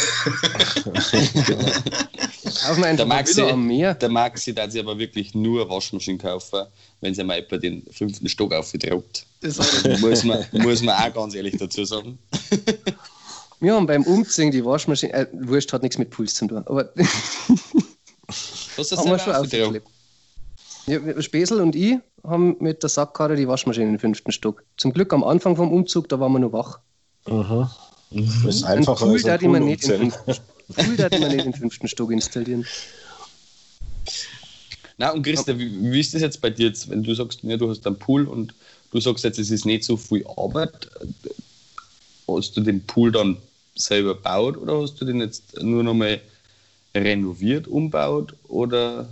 Kaufen einfach Der Maxi, am Meer. der Maxi darf sich aber wirklich nur eine Waschmaschine kaufen, wenn sie mal etwa den fünften Stock aufgedruckt. Das hat- muss, man, muss man auch ganz ehrlich dazu sagen. Wir haben beim Umziehen die Waschmaschine, äh, Wurscht hat nichts mit Puls zu tun, aber Hast du das haben wir selber schon aufgeklebt. Ja, Spesel und ich haben mit der Sackkarre die Waschmaschine in den fünften Stock. Zum Glück am Anfang vom Umzug, da waren wir noch wach. Mhm. Das ist Ein einfacher Pool als ein Pool nicht umzählen. fünften Pool ich nicht in den fünften Stock installieren. Na und Christa, wie, wie ist das jetzt bei dir jetzt, wenn du sagst, ja, du hast einen Pool und du sagst jetzt, es ist nicht so viel Arbeit, hast du den Pool dann selber gebaut oder hast du den jetzt nur nochmal renoviert, umbaut oder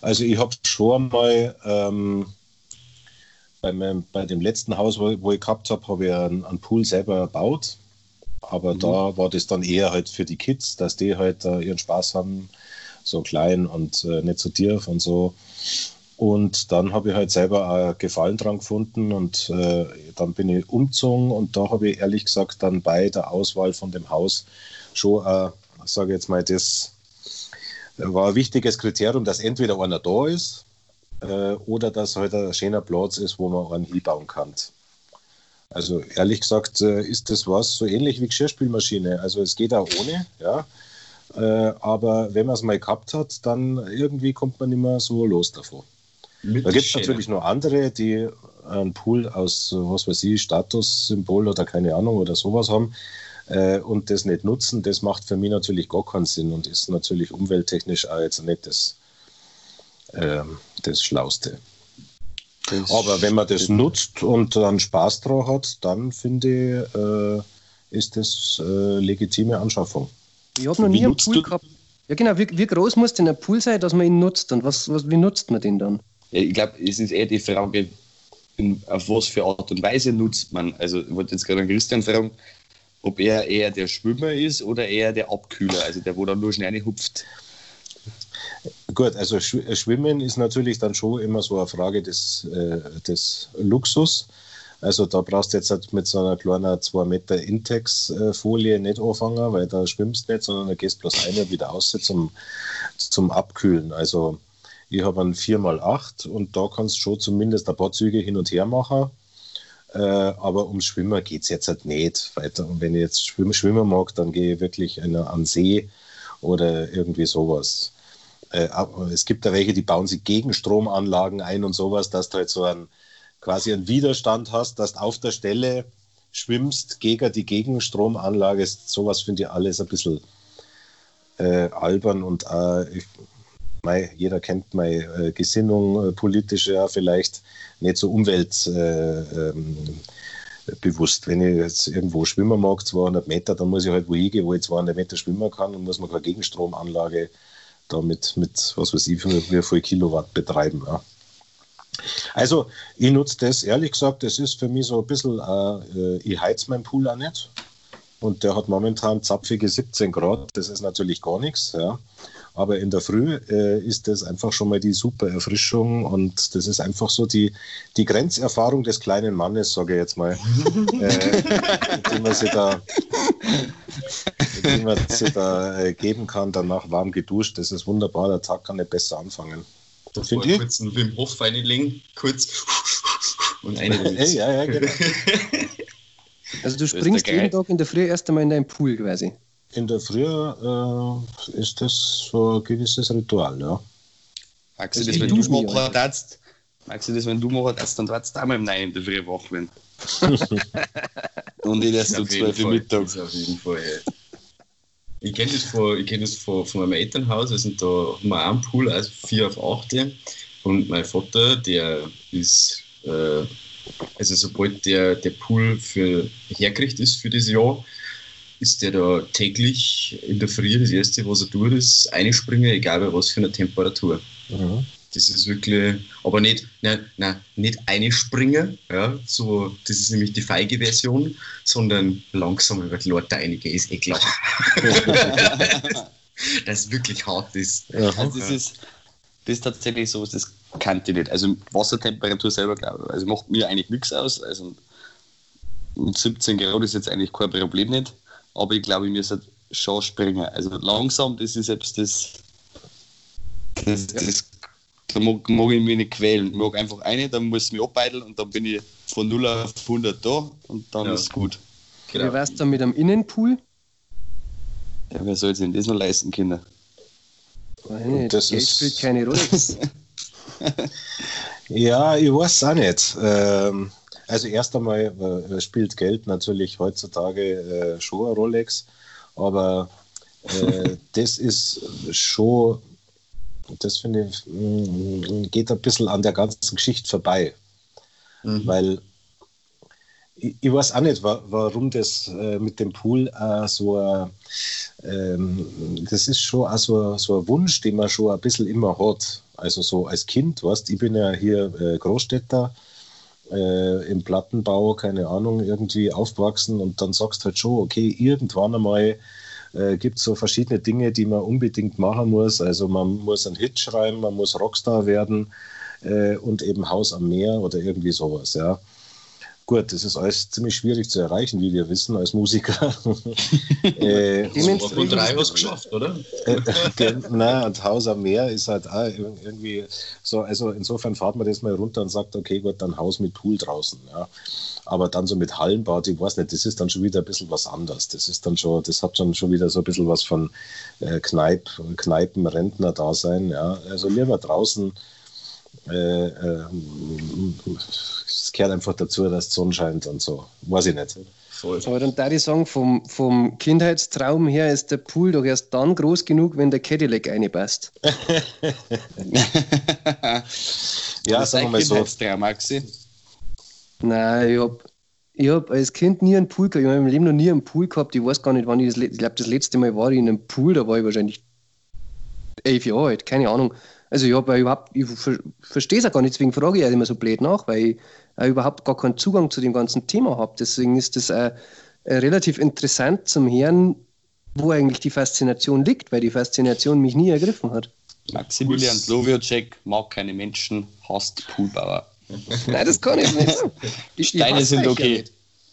Also ich habe schon mal ähm, bei, meinem, bei dem letzten Haus, wo, wo ich gehabt habe, habe ich einen, einen Pool selber gebaut. Aber da war das dann eher halt für die Kids, dass die halt äh, ihren Spaß haben, so klein und äh, nicht so tief und so. Und dann habe ich halt selber auch Gefallen dran gefunden und äh, dann bin ich umgezogen und da habe ich ehrlich gesagt dann bei der Auswahl von dem Haus schon, äh, sage ich jetzt mal, das war ein wichtiges Kriterium, dass entweder einer da ist äh, oder dass halt ein schöner Platz ist, wo man einen hinbauen kann. Also ehrlich gesagt äh, ist das was so ähnlich wie Geschirrspülmaschine. Also es geht auch ohne, ja. Äh, aber wenn man es mal gehabt hat, dann irgendwie kommt man mehr so los davon. Da gibt es natürlich noch andere, die einen Pool aus, was weiß ich, Statussymbol oder keine Ahnung oder sowas haben äh, und das nicht nutzen. Das macht für mich natürlich gar keinen Sinn und ist natürlich umwelttechnisch auch jetzt nicht das, ähm, das Schlauste. Das Aber wenn man das nutzt und dann Spaß drauf hat, dann finde ich, äh, ist das äh, legitime Anschaffung. Ich habe noch Wie nie einen nutzt Pool du- gehabt. Ja genau, wie, wie groß muss denn ein Pool sein, dass man ihn nutzt und was, was, wie nutzt man den dann? Ja, ich glaube, es ist eher die Frage, in, auf was für Art und Weise nutzt man. Also, ich wollte jetzt gerade an Christian fragen, ob er eher der Schwimmer ist oder eher der Abkühler, also der, wo dann nur schnell hupft. Gut, also Schw- Schwimmen ist natürlich dann schon immer so eine Frage des, äh, des Luxus. Also da brauchst du jetzt halt mit so einer kleinen 2 Meter Intex-Folie nicht anfangen, weil da schwimmst du nicht, sondern da gehst bloß eine wieder aus zum, zum Abkühlen. Also ich habe einen 4x8 und da kannst du schon zumindest ein paar Züge hin und her machen. Äh, aber ums Schwimmen geht es jetzt halt nicht weiter. Und wenn ich jetzt schwimmen, schwimmen mag, dann gehe ich wirklich an den See oder irgendwie sowas. Äh, es gibt da welche, die bauen sich Gegenstromanlagen ein und sowas, dass du halt so einen, quasi einen Widerstand hast, dass du auf der Stelle schwimmst gegen die Gegenstromanlage. Sowas finde ich alles ein bisschen äh, albern und äh, ich, mei, jeder kennt meine äh, Gesinnung, äh, politische ja vielleicht nicht so umweltbewusst. Äh, ähm, Wenn ich jetzt irgendwo schwimmen mag, 200 Meter, dann muss ich halt wo hingehen, wo ich 200 Meter schwimmen kann und muss man keine Gegenstromanlage damit mit, was weiß ich, wie viel Kilowatt betreiben. Ja. Also, ich nutze das ehrlich gesagt, das ist für mich so ein bisschen, äh, ich heiz meinen Pool auch nicht. Und der hat momentan zapfige 17 Grad, das ist natürlich gar nichts. Ja. Aber in der Früh äh, ist das einfach schon mal die super Erfrischung und das ist einfach so die, die Grenzerfahrung des kleinen Mannes, sage ich jetzt mal, äh, die man sich da, die man sich da äh, geben kann, danach warm geduscht. Das ist wunderbar, der Tag kann nicht besser anfangen. Finde ich? Kurz einen Wim Hof reinlegen, kurz und eine hey, ja, ja, genau. Also du springst jeden Tag in der Früh erst einmal in deinen Pool quasi in der Früh äh, ist das so ein gewisses Ritual, ja. Magst du das, wenn du machen darfst, magst du das, wenn du machen darfst, dann darfst du einmal im Nein in der Früh wach werden. Und ich erst so zwölf Uhr mittags. Auf jeden Fall, ja. Ich kenne das, von, kenn das von, von meinem Elternhaus, also da haben wir einen Pool, also 4 auf 8. Und mein Vater, der ist, äh, also sobald der, der Pool für hergerichtet ist für das Jahr, ist der da täglich in der Früh das erste, was er tut, ist einspringen, egal bei was für einer Temperatur. Mhm. Das ist wirklich, aber nicht, nein, nein, nicht einspringen, ja, so, das ist nämlich die feige Version, sondern langsam über die Leute einige, ist eh klar. das ist wirklich hart ist. Ja. Also das ist, das ist tatsächlich so, das kannte ich nicht. Also Wassertemperatur selber, glaube ich, also macht mir eigentlich nichts aus. Also 17 Grad ist jetzt eigentlich kein Problem nicht aber ich glaube, ich müsste schon springen. Also langsam, das ist selbst das, das, das da mag, mag, ich mich nicht quälen. Ich mag einfach eine, dann muss ich mich abbeideln und dann bin ich von 0 auf 100 da und dann ja. ist es gut. Genau. Wie wär's dann mit einem Innenpool? Ja, wer soll sich das noch leisten können? Nein, das Geld ist... spielt keine Rolle. ja, ich weiß auch nicht. Ähm, also erst einmal äh, spielt Geld natürlich heutzutage äh, schon eine Rolex, aber äh, das ist schon, das finde ich, mm, geht ein bisschen an der ganzen Geschichte vorbei. Mhm. Weil ich, ich, weiß auch nicht, warum das äh, mit dem Pool äh, so, ähm, das ist schon auch so, so ein Wunsch, den man schon ein bisschen immer hat. Also so als Kind, weißt ich bin ja hier äh, Großstädter, äh, im Plattenbau, keine Ahnung, irgendwie aufgewachsen und dann sagst halt schon, okay, irgendwann einmal äh, gibt es so verschiedene Dinge, die man unbedingt machen muss. Also man muss einen Hit schreiben, man muss Rockstar werden äh, und eben Haus am Meer oder irgendwie sowas, ja. Gut, das ist alles ziemlich schwierig zu erreichen, wie wir wissen, als Musiker. äh, von drei was geschafft, oder? äh, nein, und Haus am Meer ist halt auch irgendwie so, also insofern fahrt man das mal runter und sagt, okay, gut, dann Haus mit Pool draußen. Ja. Aber dann so mit Hallenbad, ich weiß nicht, das ist dann schon wieder ein bisschen was anderes. Das ist dann schon, das hat dann schon wieder so ein bisschen was von äh, Kneip, Kneipen, Rentner-Dasein. Ja. Also lieber draußen äh, äh, es gehört einfach dazu, dass die Sonne scheint und so. Weiß ich nicht. Voll. Aber dann da ich sagen, vom, vom Kindheitstraum her ist der Pool doch erst dann groß genug, wenn der Cadillac reinpasst. ja, sagen wir mal so. Kindheitstraum, Maxi? Nein, ich habe ich hab als Kind nie einen Pool gehabt. Ich habe in meinem Leben noch nie einen Pool gehabt. Ich weiß gar nicht, wann ich das, ich glaube, das letzte Mal war ich in einem Pool, da war ich wahrscheinlich elf Jahre alt, keine Ahnung. Also ich habe überhaupt, ich verstehe es auch gar nicht, deswegen frage ich ja immer so blöd nach, weil ich äh, überhaupt gar keinen Zugang zu dem ganzen Thema habe. Deswegen ist das äh, relativ interessant zum Hören, wo eigentlich die Faszination liegt, weil die Faszination mich nie ergriffen hat. Maximilian Slowiacek mag keine Menschen, hasst Poolbauer. Nein, das kann ich nicht. Die Steine sind okay.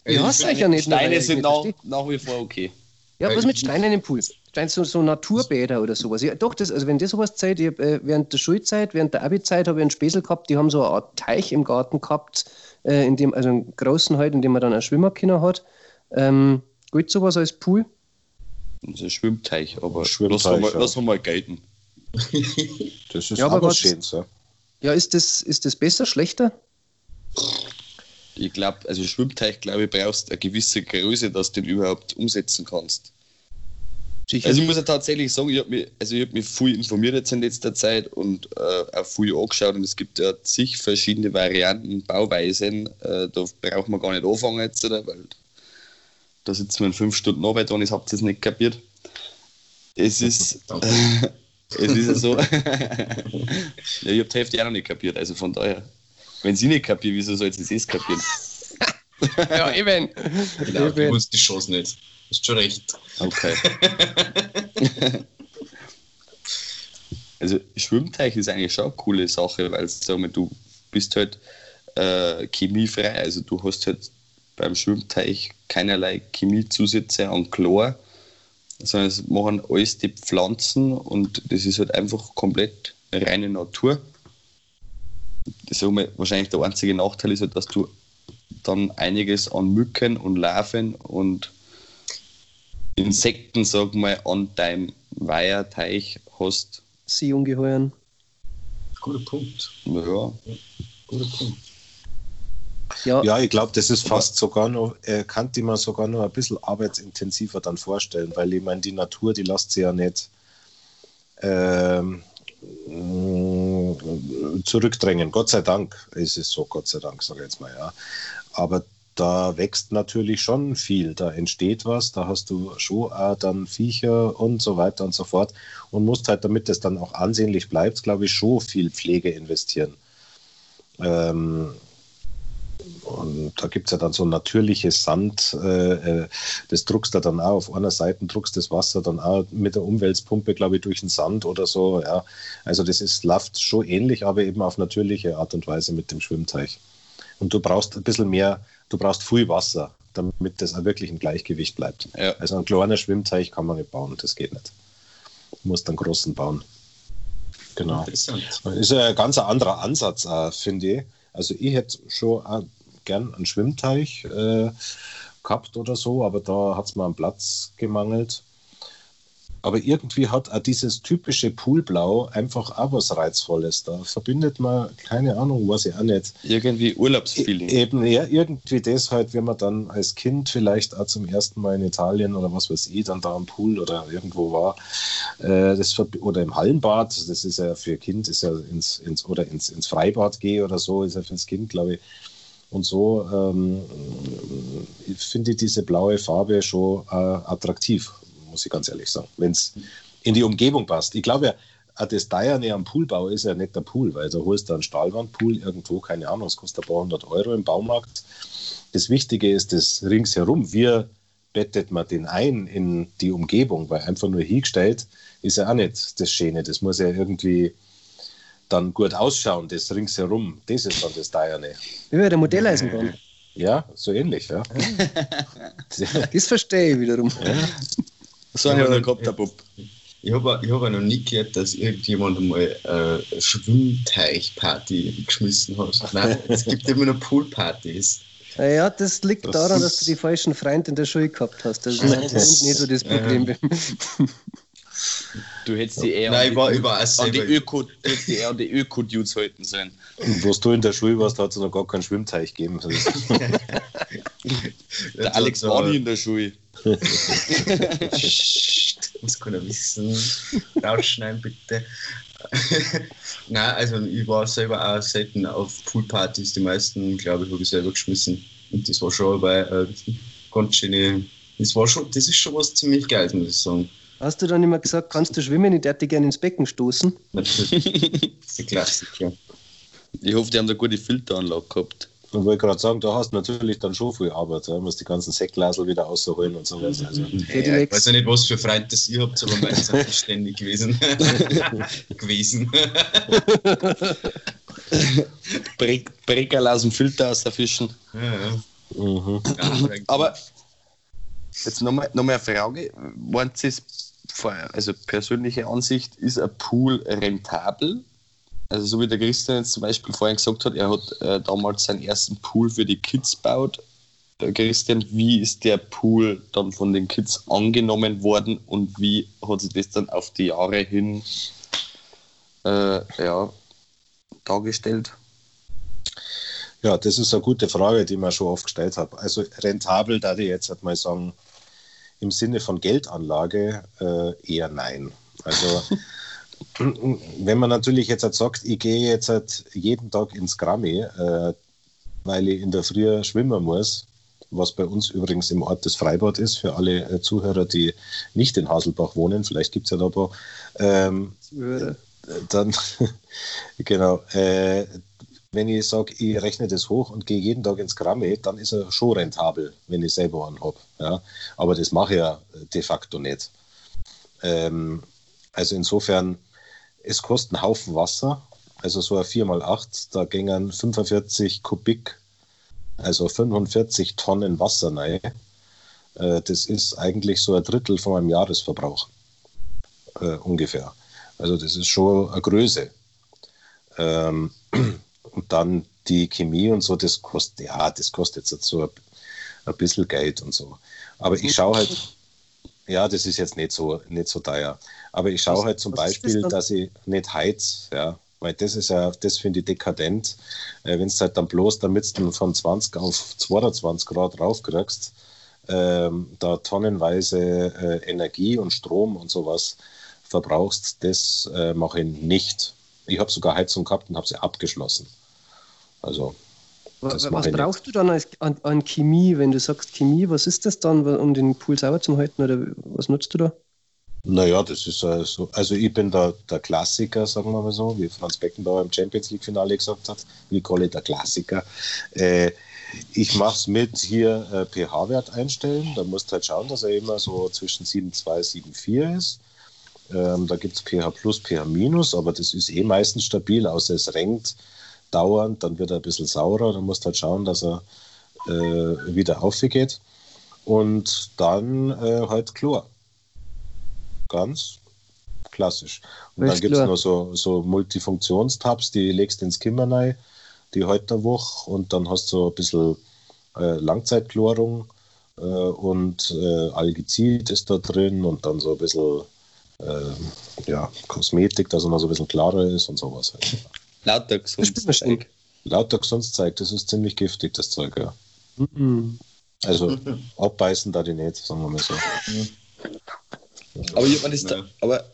Ja ich hasse euch ja nicht. Steine sind nach, nach wie vor okay. Ja, was mit Steinen im Pool? Stein, so, so Naturbäder oder sowas. Ja, doch, das, also wenn das sowas zeigt, ich hab, äh, während der Schulzeit, während der Abi-Zeit habe ich einen Späßel gehabt, die haben so eine Art Teich im Garten gehabt, äh, in dem, also einen großen halt, in dem man dann einen Schwimmerkinder hat. Ähm, gilt sowas als Pool? Das ist ein Schwimmteich, aber Schwimmteich, lass, mal, ja. lass mal gelten. das ist ja, aber was Schönes, ja. Ja, ist das, ist das besser, schlechter? Ich glaube, also Schwimmteich, glaube ich, brauchst eine gewisse Größe, dass du den überhaupt umsetzen kannst. Sicher. Also ich muss ja tatsächlich sagen, ich habe mich, also ich hab mich viel informiert jetzt in letzter Zeit und äh, auch viel angeschaut und es gibt ja zig verschiedene Varianten, Bauweisen. Äh, da braucht man gar nicht anfangen jetzt, oder? weil da sitzen wir in fünf Stunden Arbeit und ich habe das nicht kapiert. Es ist, Danke. es ist ja so. ja, ich habe die Hälfte auch noch nicht kapiert, also von daher. Wenn sie nicht kapiert, wieso soll sie es kapieren? ja, eben. Genau, du eben. musst die Chance nicht. Hast schon recht. Okay. also Schwimmteich ist eigentlich schon eine coole Sache, weil mal, du bist halt äh, chemiefrei. Also du hast halt beim Schwimmteich keinerlei Chemiezusätze an Chlor, sondern es machen alles die Pflanzen und das ist halt einfach komplett reine Natur. Das mal, wahrscheinlich der einzige Nachteil ist halt, dass du dann einiges an Mücken und Larven und Insekten, sag mal, an deinem Weiherteich hast. Seeungeheuern. Guter Punkt. Ja, Guter Punkt. Ja, Ja, ich glaube, das ist fast sogar noch, äh, kann die man sogar noch ein bisschen arbeitsintensiver dann vorstellen, weil ich meine, die Natur, die lässt sich ja nicht ähm, zurückdrängen. Gott sei Dank ist es so, Gott sei Dank, sage ich jetzt mal, ja. Aber da wächst natürlich schon viel, da entsteht was, da hast du dann Viecher und so weiter und so fort und musst halt, damit das dann auch ansehnlich bleibt, glaube ich, schon viel Pflege investieren. Ähm, und da gibt es ja dann so natürliches Sand, äh, äh, das druckst du dann auch auf einer Seite, druckst das Wasser dann auch mit der Umweltpumpe, glaube ich, durch den Sand oder so. Ja. Also das ist läuft schon ähnlich, aber eben auf natürliche Art und Weise mit dem Schwimmteich. Und du brauchst ein bisschen mehr, du brauchst viel Wasser, damit das auch wirklich im Gleichgewicht bleibt. ja. Also ein kleiner Schwimmteich kann man nicht bauen, das geht nicht. Du musst einen großen bauen. Genau. Interessant. Ist ein ganz anderer Ansatz, äh, finde ich. Also ich hätte schon gern einen Schwimmteich äh, gehabt oder so, aber da hat es mir am Platz gemangelt. Aber irgendwie hat auch dieses typische Poolblau einfach auch was Reizvolles. Da verbindet man, keine Ahnung, weiß ich auch nicht. Irgendwie Urlaubsfeeling. Eben, ja, irgendwie das halt, wenn man dann als Kind vielleicht auch zum ersten Mal in Italien oder was weiß ich, dann da am Pool oder irgendwo war, äh, das oder im Hallenbad, das ist ja für Kind, ist ja ins, ins oder ins, ins Freibad gehe oder so, ist ja fürs Kind, glaube ich. Und so ähm, finde ich diese blaue Farbe schon äh, attraktiv, muss ich ganz ehrlich sagen, wenn es in die Umgebung passt. Ich glaube ja, das Deierne am Poolbau ist ja nicht der Pool, weil da holst du einen Stahlwandpool irgendwo, keine Ahnung, es kostet ein paar hundert Euro im Baumarkt. Das Wichtige ist das ringsherum. Wie bettet man den ein in die Umgebung? Weil einfach nur hingestellt ist ja auch nicht das Schöne. Das muss ja irgendwie dann gut ausschauen, das ringsherum. Das ist dann das Deierne. wie bei der Modelleisenbahn. Ja, so ähnlich, ja. Das verstehe ich wiederum. So einen Ja, hat er aber- gehabt, der Bub. Ich habe ich hab auch noch nie gehört, dass irgendjemand einmal äh, eine Schwimmteichparty geschmissen hat. Nein, es gibt immer nur Poolpartys. Ja, das liegt Das daran, dass du die falschen Freunde in der Schule gehabt hast. Das ist Ja, nicht das- so das Problem. Du hättest die eher Nein, an ich war, die, ich war auch an die selber. Öko, du hättest die eher an die Öko-Dudes halten sollen. Wo du in der Schule warst, hat es noch gar keinen Schwimmteich gegeben. Der Alex war nie in der Schule. Muss keiner wissen. Rausschneiden bitte. Nein, also ich war selber auch selten auf Poolpartys. Die meisten, glaube ich, habe ich selber geschmissen. Und das war schon bei äh, ganz schöne. Das war schon, das ist schon was ziemlich Geiles, muss ich sagen. Hast du dann immer gesagt, kannst du schwimmen? Ich darf dich gerne ins Becken stoßen. Natürlich. Das ist der Klassiker. Ich hoffe, die haben da gute Filteranlage gehabt. Und wollte gerade sagen, da hast du natürlich dann schon viel Arbeit. Du musst die ganzen Säckglasel wieder rausholen und sowas. Also, Ja, ich weiß ja nicht, was für Freunde das ihr habt, aber meins sind nicht ständig gewesen. gewesen. Breckerl aus dem Filter aus der Fischen. ja, ja. mhm. Ja, Aber jetzt nochmal noch mal eine Frage. Waren Sie es vorher, also persönliche Ansicht, ist ein Pool rentabel? Also so wie der Christian jetzt zum Beispiel vorhin gesagt hat, er hat äh, damals seinen ersten Pool für die Kids gebaut. Äh, Christian, wie ist der Pool dann von den Kids angenommen worden und wie hat sich das dann auf die Jahre hin äh, ja, dargestellt? Ja, das ist eine gute Frage, die man schon oft gestellt habe. Also rentabel, da ich jetzt halt mal sagen, im Sinne von Geldanlage äh, eher nein. Also wenn man natürlich jetzt halt sagt, ich gehe jetzt halt jeden Tag ins Grammy, äh, weil ich in der Früh schwimmen muss, was bei uns übrigens im Ort das Freibad ist, für alle äh, Zuhörer, die nicht in Haselbach wohnen, vielleicht gibt es ja da ein paar, ähm, dann, genau, äh, wenn ich sage, ich rechne das hoch und gehe jeden Tag ins Grammy, dann ist er schon rentabel, wenn ich selber einen habe. Ja? Aber das mache ich ja de facto nicht. Ähm, also insofern, es kostet einen Haufen Wasser. Also so ein 4x8, da gingen 45 Kubik, also 45 Tonnen Wasser rein. Äh, das ist eigentlich so ein Drittel von meinem Jahresverbrauch. Äh, ungefähr. Also das ist schon eine Größe. Ähm, und dann die Chemie und so, das kostet, ja, das kostet jetzt so ein, ein bisschen Geld und so. Aber ich schaue halt, ja, das ist jetzt nicht so, nicht so teuer. Aber ich schaue halt zum Beispiel, das dass ich nicht heiz, ja, weil das ist ja, das finde ich dekadent. Äh, Wenn es halt dann bloß, damit du von 20 auf 22 Grad raufkriegst, ähm, da tonnenweise äh, Energie und Strom und sowas verbrauchst, das äh, mache ich nicht. Ich habe sogar Heizung gehabt und habe sie abgeschlossen. Also. Was, was brauchst du dann als, an, an, Chemie, wenn du sagst Chemie? Was ist das dann, um den Pool sauber zu halten oder was nutzt du da? Naja, das ist also, also ich bin da der Klassiker, sagen wir mal so, wie Franz Beckenbauer im Champions League-Finale gesagt hat, wie Kolle der Klassiker. Äh, ich mache es mit hier äh, pH-Wert einstellen. Da musst halt schauen, dass er immer so zwischen 7,2 und 7,4 ist. Ähm, da gibt es pH plus, pH minus, aber das ist eh meistens stabil, außer es renkt dauernd, dann wird er ein bisschen saurer. Dann musst halt schauen, dass er äh, wieder aufgeht. Und dann äh, halt Chlor. Ganz klassisch. Und dann gibt es noch so, so Multifunktionstabs, die legst ins Kimmer rein, die heute Woche und dann hast du so ein bisschen äh, Langzeitchlorung äh, und äh, Algizid ist da drin und dann so ein bisschen äh, ja, Kosmetik, dass er noch so ein bisschen klarer ist und sowas. Halt. Lauter Gesundszeug. Lauter Gesundszeug, das ist ziemlich giftig, das Zeug, ja. Mhm. Also abbeißen da die nicht, sagen wir mal so. Aber, ich das da, aber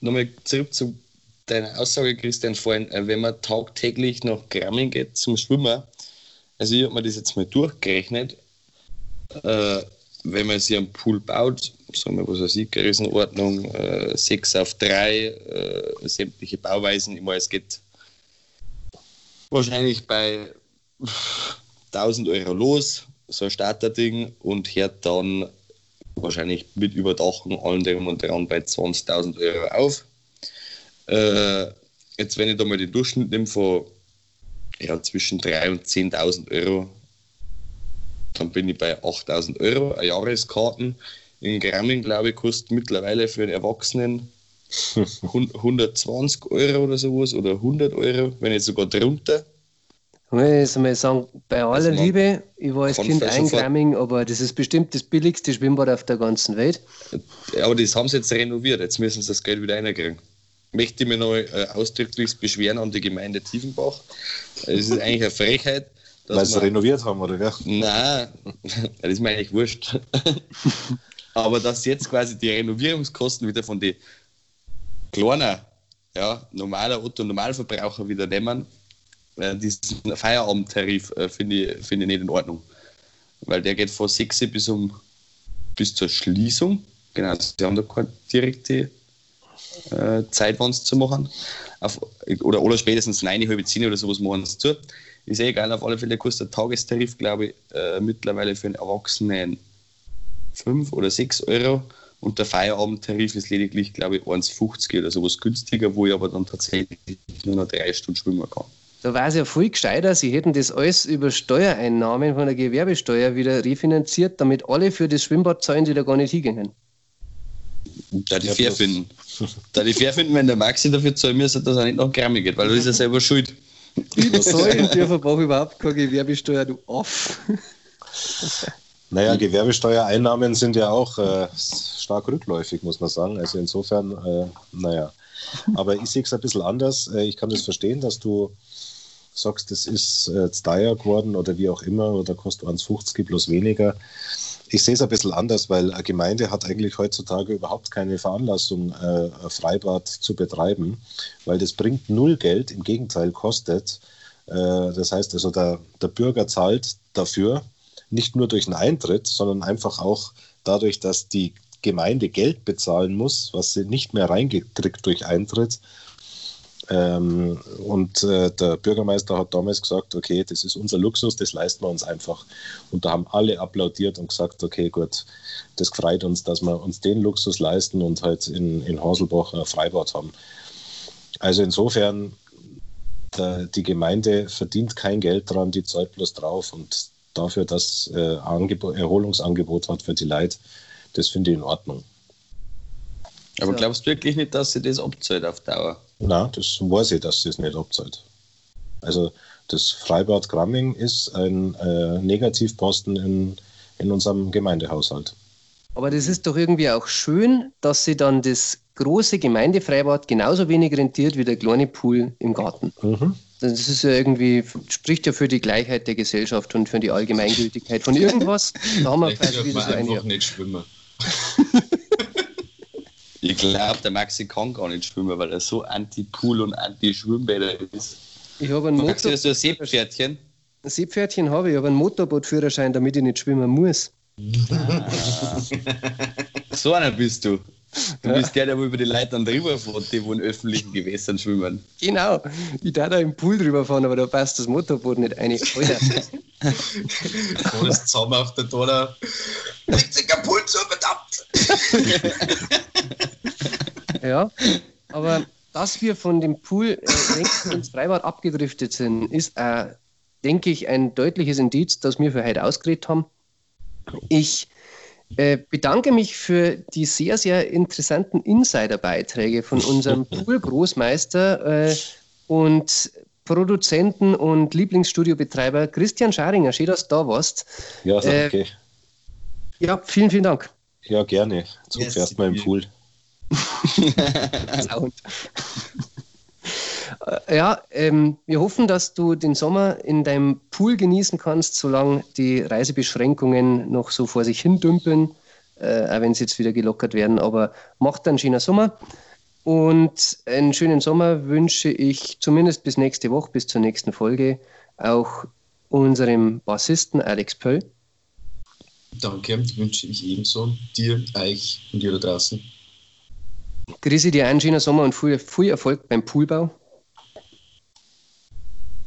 nochmal zurück zu deiner Aussage, Christian, vorhin, äh, wenn man tagtäglich nach Gramming geht zum Schwimmen, also ich habe mir das jetzt mal durchgerechnet, äh, wenn man sich einen Pool baut, sagen wir, was weiß ich, Größenordnung äh, 6 auf 3, äh, sämtliche Bauweisen, ich meine, es geht wahrscheinlich bei 1000 Euro los, so ein Starterding, und hört dann wahrscheinlich mit Überdachung allen drum und dran bei 20.000 Euro auf. Äh, jetzt, wenn ich da mal den Durchschnitt nehme von ja, zwischen 3.000 und 10.000 Euro, dann bin ich bei 8.000 Euro. Eine Jahreskarten in Gramming, glaube ich, kostet mittlerweile für einen Erwachsenen 120 Euro oder sowas oder 100 Euro, wenn nicht sogar drunter. Ich muss mal sagen, bei aller also Liebe, ich war als Kind ein aber das ist bestimmt das billigste Schwimmbad auf der ganzen Welt. Aber das haben sie jetzt renoviert, jetzt müssen sie das Geld wieder reinkriegen. Möchte ich mich noch äh, ausdrücklich beschweren an die Gemeinde Tiefenbach. Es ist eigentlich eine Frechheit. Weil sie renoviert haben, oder ja? Nein, das ist mir eigentlich wurscht. aber dass jetzt quasi die Renovierungskosten wieder von den kleiner, ja, normaler Otto Normalverbraucher wieder nehmen, äh, diesen Feierabendtarif äh, finde ich, find ich nicht in Ordnung. Weil der geht von 6 bis, um, bis zur Schließung. Genau, sie haben da keine direkte äh, Zeit, wann zu machen. Auf, oder, oder spätestens 9, halb 10 oder sowas machen sie zu. Ist eh egal, auf alle Fälle kostet der Tagestarif, glaube ich, äh, mittlerweile für einen Erwachsenen 5 oder 6 Euro. Und der Feierabendtarif ist lediglich, glaube ich, 1,50 oder sowas günstiger, wo ich aber dann tatsächlich nur noch drei Stunden schwimmen kann. Da war es ja viel gescheiter, sie hätten das alles über Steuereinnahmen von der Gewerbesteuer wieder refinanziert, damit alle für das Schwimmbad zahlen, die da gar nicht hingehen. Da die fair finden. Da die fair finden, wenn der Maxi dafür zahlen müsste, dass er nicht nach Grammy geht, weil du ist ja selber schuld. Ich zahle und dir verbrauche überhaupt keine Gewerbesteuer, du off. Naja, Gewerbesteuereinnahmen sind ja auch äh, stark rückläufig, muss man sagen. Also insofern, äh, naja. Aber ich sehe es ein bisschen anders. Äh, ich kann das verstehen, dass du sagst, das ist äh, zu teuer geworden oder wie auch immer oder kostet 1,50 bloß weniger. Ich sehe es ein bisschen anders, weil eine Gemeinde hat eigentlich heutzutage überhaupt keine Veranlassung, äh, ein Freibad zu betreiben, weil das bringt null Geld, im Gegenteil kostet. Äh, das heißt also, der, der Bürger zahlt dafür, nicht nur durch den Eintritt, sondern einfach auch dadurch, dass die Gemeinde Geld bezahlen muss, was sie nicht mehr reingekriegt durch Eintritt. Ähm, und äh, der Bürgermeister hat damals gesagt, okay, das ist unser Luxus, das leisten wir uns einfach. Und da haben alle applaudiert und gesagt, okay, gut, das freut uns, dass wir uns den Luxus leisten und halt in, in Haselbach ein Freibad haben. Also insofern, der, die Gemeinde verdient kein Geld dran, die zahlt bloß drauf und dafür, dass äh, Erholungsangebot hat für die Leute, das finde ich in Ordnung. Aber glaubst du wirklich nicht, dass sie das abzahlt auf Dauer? Nein, das weiß ich, dass sie es nicht abzahlt. Also das Freibad Gramming ist ein äh, Negativposten in, in unserem Gemeindehaushalt. Aber das ist doch irgendwie auch schön, dass sie dann das große Gemeindefreibad genauso wenig rentiert wie der kleine Pool im Garten. Mhm. Das ist ja irgendwie, spricht ja für die Gleichheit der Gesellschaft und für die Allgemeingültigkeit von irgendwas. Da haben wir vielleicht wieder so einfach nicht schwimmen. ich glaube, der Maxi kann gar nicht schwimmen, weil er so anti-Pool und anti-Schwimmbäder ist. Ich habe ein Motor. Maxi, hast du ein Seepferdchen? Ein Seepferdchen habe ich, aber einen Motorbootführerschein, damit ich nicht schwimmen muss. so einer bist du. Du bist der, der über die Leitern drüber fährt, die wo in öffentlichen Gewässern schwimmen. Genau. Ich darf da im Pool drüber fahren, aber da passt das Motorboot nicht ein. Alter. das zusammen auf der Donau. Bringt sich ein Pool zu, verdammt! ja, aber dass wir von dem Pool äh, ins Freibad abgedriftet sind, ist, äh, denke ich, ein deutliches Indiz, dass wir für heute ausgeredet haben. Ich äh, bedanke mich für die sehr, sehr interessanten Insider-Beiträge von unserem Pool-Großmeister äh, und Produzenten und Lieblingsstudiobetreiber Christian Scharinger. Schön, dass du da warst. Ja, danke. Äh, ja, vielen, vielen Dank. Ja, gerne. Zuerst yes, mal im Pool. Äh, ja, ähm, wir hoffen, dass du den Sommer in deinem Pool genießen kannst, solange die Reisebeschränkungen noch so vor sich hin dümpeln, äh, auch wenn sie jetzt wieder gelockert werden. Aber macht einen schönen Sommer. Und einen schönen Sommer wünsche ich zumindest bis nächste Woche, bis zur nächsten Folge, auch unserem Bassisten Alex Pöll. Danke, wünsche ich ebenso dir, euch und dir da draußen. Grüße dir einen schönen Sommer und viel, viel Erfolg beim Poolbau.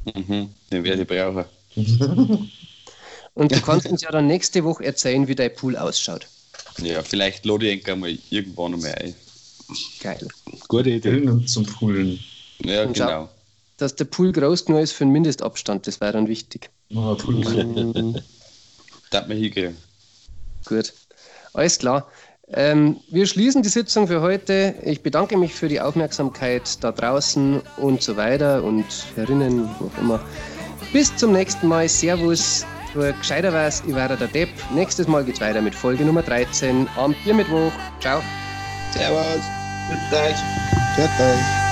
Mhm, den werde ich brauchen. Und du kannst uns ja dann nächste Woche erzählen, wie dein Pool ausschaut. Ja, vielleicht lade ich ihn mal irgendwann mal ein. Geil. Gute Idee. zum Poolen. Ja, Und genau. Schau, dass der Pool groß genug ist für einen Mindestabstand, das wäre dann wichtig. Oh, Pool. Mhm. Darf man hingehen. Gut. Alles klar. Ähm, wir schließen die Sitzung für heute. Ich bedanke mich für die Aufmerksamkeit da draußen und so weiter und herinnen, wo auch immer. Bis zum nächsten Mal. Servus. Für gescheiter weiß, ich war der Depp. Nächstes Mal geht's weiter mit Folge Nummer 13 am Biermittwoch. Ciao. Servus. Bis gleich. Bis gleich.